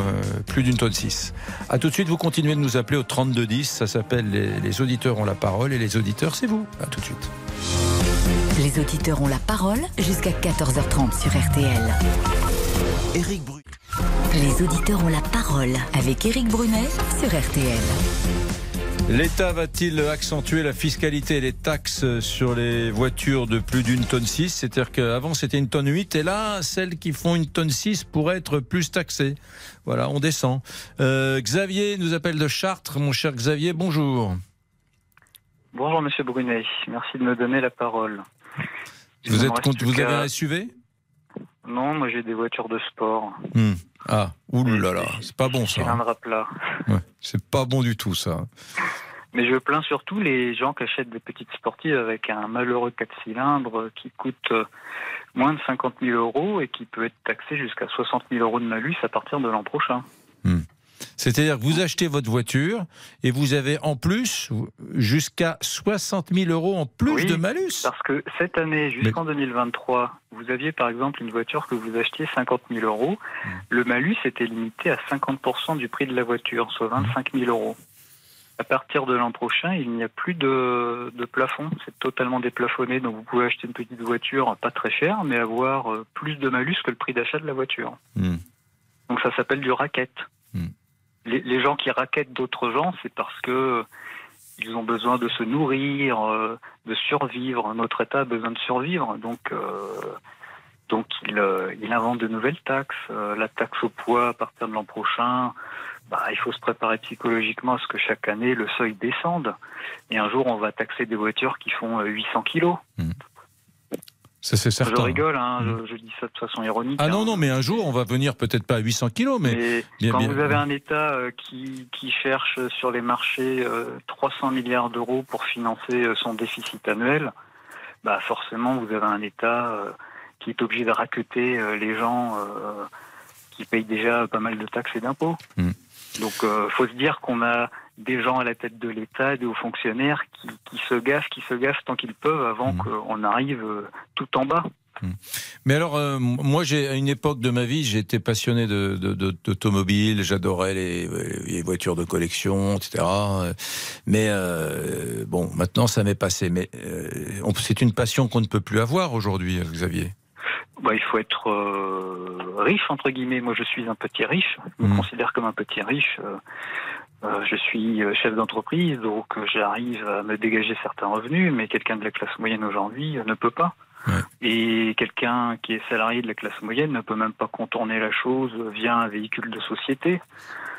C: plus d'une tonne 6. À tout de suite, vous continuez de nous appeler au 3210. Ça s'appelle les, les auditeurs ont la parole et les auditeurs, c'est vous. À tout de suite.
L: Les auditeurs ont la parole jusqu'à 14h30 sur RTL.
A: Éric Brunet.
L: Les auditeurs ont la parole avec Éric Brunet sur RTL.
C: L'État va-t-il accentuer la fiscalité et les taxes sur les voitures de plus d'une tonne 6 C'est-à-dire qu'avant c'était une tonne 8 et là, celles qui font une tonne 6 pourraient être plus taxées. Voilà, on descend. Euh, Xavier nous appelle de Chartres. Mon cher Xavier, bonjour.
X: Bonjour Monsieur Brunet, merci de me donner la parole.
C: Vous, êtes
X: plus
C: vous avez un SUV
X: Non, moi j'ai des voitures de sport.
C: Hmm. Ah, oulala, c'est pas bon ça. hein.
X: Plat.
C: Ouais, c'est pas bon du tout ça.
X: Mais je plains surtout les gens qui achètent des petites sportives avec un malheureux 4 cylindres qui coûte euh, moins de 50 000 euros et qui peut être taxé jusqu'à 60 000 euros de malus à partir de l'an prochain.
C: C'est-à-dire que vous achetez votre voiture et vous avez en plus jusqu'à 60 000 euros en plus
X: Oui,
C: de malus.
X: Parce que cette année, jusqu'en 2023, vous aviez par exemple une voiture que vous achetiez 50 000 euros.
C: Mmh.
X: Le malus était limité à 50% du prix de la voiture, soit 25 000 euros. À partir de l'an prochain, il n'y a plus de, de plafond. C'est totalement déplafonné. Donc vous pouvez acheter une petite voiture pas très chère, mais avoir euh, plus de malus que le prix d'achat de la voiture.
C: Hmm.
X: Donc ça s'appelle du racket. Les, gens qui raquettent d'autres gens, c'est parce que ils ont besoin de se nourrir, euh, de survivre. Notre État a besoin de survivre, donc euh, donc il, euh, invente de nouvelles taxes. Euh, la taxe au poids à partir de l'an prochain, bah, il faut se préparer psychologiquement à ce que chaque année le seuil descende. Et un jour, on va taxer des voitures qui font euh, 800 kilos.
C: Ça c'est certain.
X: Je rigole, hein, je, je dis ça de façon ironique.
C: Ah
X: hein.
C: non, non, mais un jour, on va venir peut-être pas à 800 kilos, mais,
X: Mais
C: bien,
X: quand
C: bien-
X: vous avez un État euh, qui, qui cherche sur les marchés euh, 300 milliards d'euros pour financer euh, son déficit annuel, bah forcément vous avez un État euh, qui est obligé de racketer euh, les gens euh, qui payent déjà pas mal de taxes et d'impôts.
C: Hmm.
X: Donc euh, faut se dire qu'on a des gens à la tête de l'État, des hauts fonctionnaires qui, qui se gaffent, qui se gaffent tant qu'ils peuvent avant
C: Hmm.
X: qu'on arrive euh, tout en bas.
C: Mais alors, euh, moi, j'ai à une époque de ma vie, j'étais passionné de, de- de- d'automobile, j'adorais les, les voitures de collection, etc. Mais euh, bon, maintenant, ça m'est passé. Mais euh, c'est une passion qu'on ne peut plus avoir aujourd'hui, Xavier.
X: Bah, il faut être riche, entre guillemets. Moi, je suis un petit riche. Je me
C: Mhm.
X: considère comme un petit riche. Euh, je suis euh, chef d'entreprise, donc euh, j'arrive à me dégager certains revenus, mais quelqu'un de la classe moyenne aujourd'hui ne peut pas. Et quelqu'un qui est salarié de la classe moyenne ne peut même pas contourner la chose via un véhicule de société.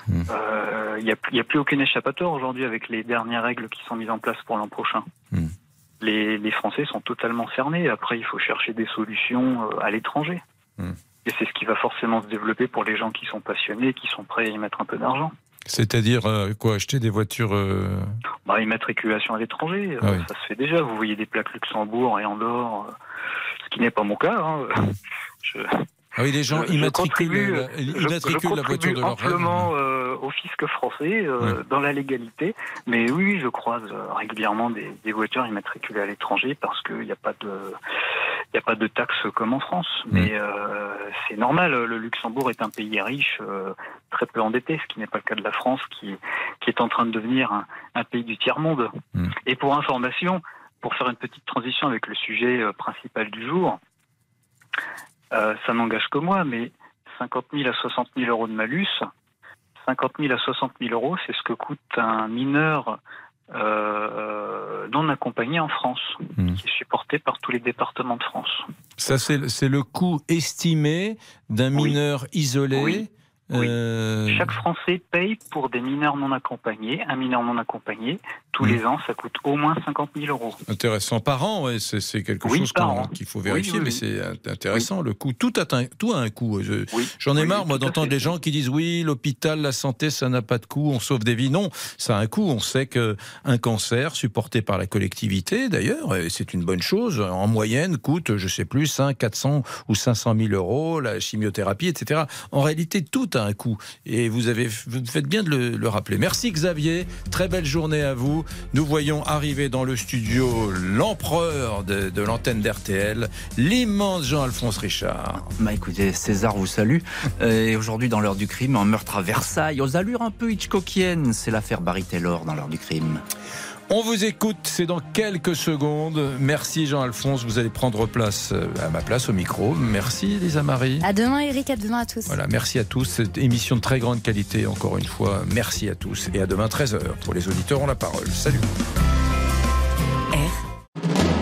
X: Il n'y a, plus aucun échappatoire aujourd'hui avec les dernières règles qui sont mises en place pour l'an prochain. Les, les Français sont totalement cernés. Après, il faut chercher des solutions à l'étranger. Et c'est ce qui va forcément se développer pour les gens qui sont passionnés, qui sont prêts à y mettre un peu d'argent.
C: C'est-à-dire, euh, quoi, acheter des voitures. euh,
X: Bah, immatriculation à l'étranger, euh,
C: Ah oui.
X: ça se fait déjà. Vous voyez des plaques Luxembourg et Andorre, ce qui n'est pas mon cas. hein. Je-
C: Ah oui, les gens
X: je- je
C: immatriculent,
X: contribue,
C: la,
X: je-
C: immatriculent
X: je
C: la voiture de leur
X: amplement euh, au fisc français, euh, dans la légalité. Mais oui, je croise régulièrement des, des voitures immatriculées à l'étranger parce qu'il n'y a pas de il n'y a pas de taxes comme en France. Mais euh, c'est normal, le Luxembourg est un pays riche, très peu endetté, ce qui n'est pas le cas de la France, qui, qui est en train de devenir un, un pays du tiers-monde. Et pour information, pour faire une petite transition avec le sujet euh, principal du jour, euh, ça n'engage que moi, mais 50 000 à 60 000 euros de malus, 50 000 à 60 000 euros, c'est ce que coûte un mineur euh, non accompagné en France,
C: Hmm.
X: qui est supporté par tous les départements de France.
C: Ça, c'est le coût estimé d'un mineur isolé.
X: Oui.
C: Euh,
X: Chaque Français paye pour des mineurs non accompagnés, un mineur non accompagné, tous
C: Mm.
X: les ans, ça coûte au moins 50 000 euros.
C: Intéressant par an, ouais, c'est quelque
X: Oui,
C: chose qu'il faut vérifier, mais c'est int- intéressant. Le coût, tout a un, tout a un coût. Je- J'en ai marre, moi, d'entendre les gens qui disent oui, l'hôpital, la santé, ça n'a pas de coût, on sauve des vies. Non, ça a un coût. On sait que un cancer supporté par la collectivité, d'ailleurs, et c'est une bonne chose, en moyenne coûte, je sais plus, 5, 400 ou 500 000 euros, la chimiothérapie, etc. En réalité, tout a un coût. Et vous avez, vous faites bien de le, le rappeler. Merci Xavier. Très belle journée à vous. Nous voyons arriver dans le studio l'empereur de, de l'antenne d'RTL, l'immense Jean-Alphonse Richard.
T: Bah écoutez, César vous salue. Euh, Et aujourd'hui, dans l'heure du crime, un meurtre à Versailles, aux allures un peu Hitchcockiennes, c'est l'affaire Barry Taylor dans l'heure du crime.
C: On vous écoute, c'est dans quelques secondes. Merci Jean-Alphonse, vous allez prendre place euh, à ma place au micro. Merci Lisa Marie.
G: À demain, Eric. À demain à tous.
C: Voilà, merci à tous. Cette émission de très grande qualité, encore une fois. Merci à tous. Et à demain 13h. Pour les auditeurs, ont la parole. Salut.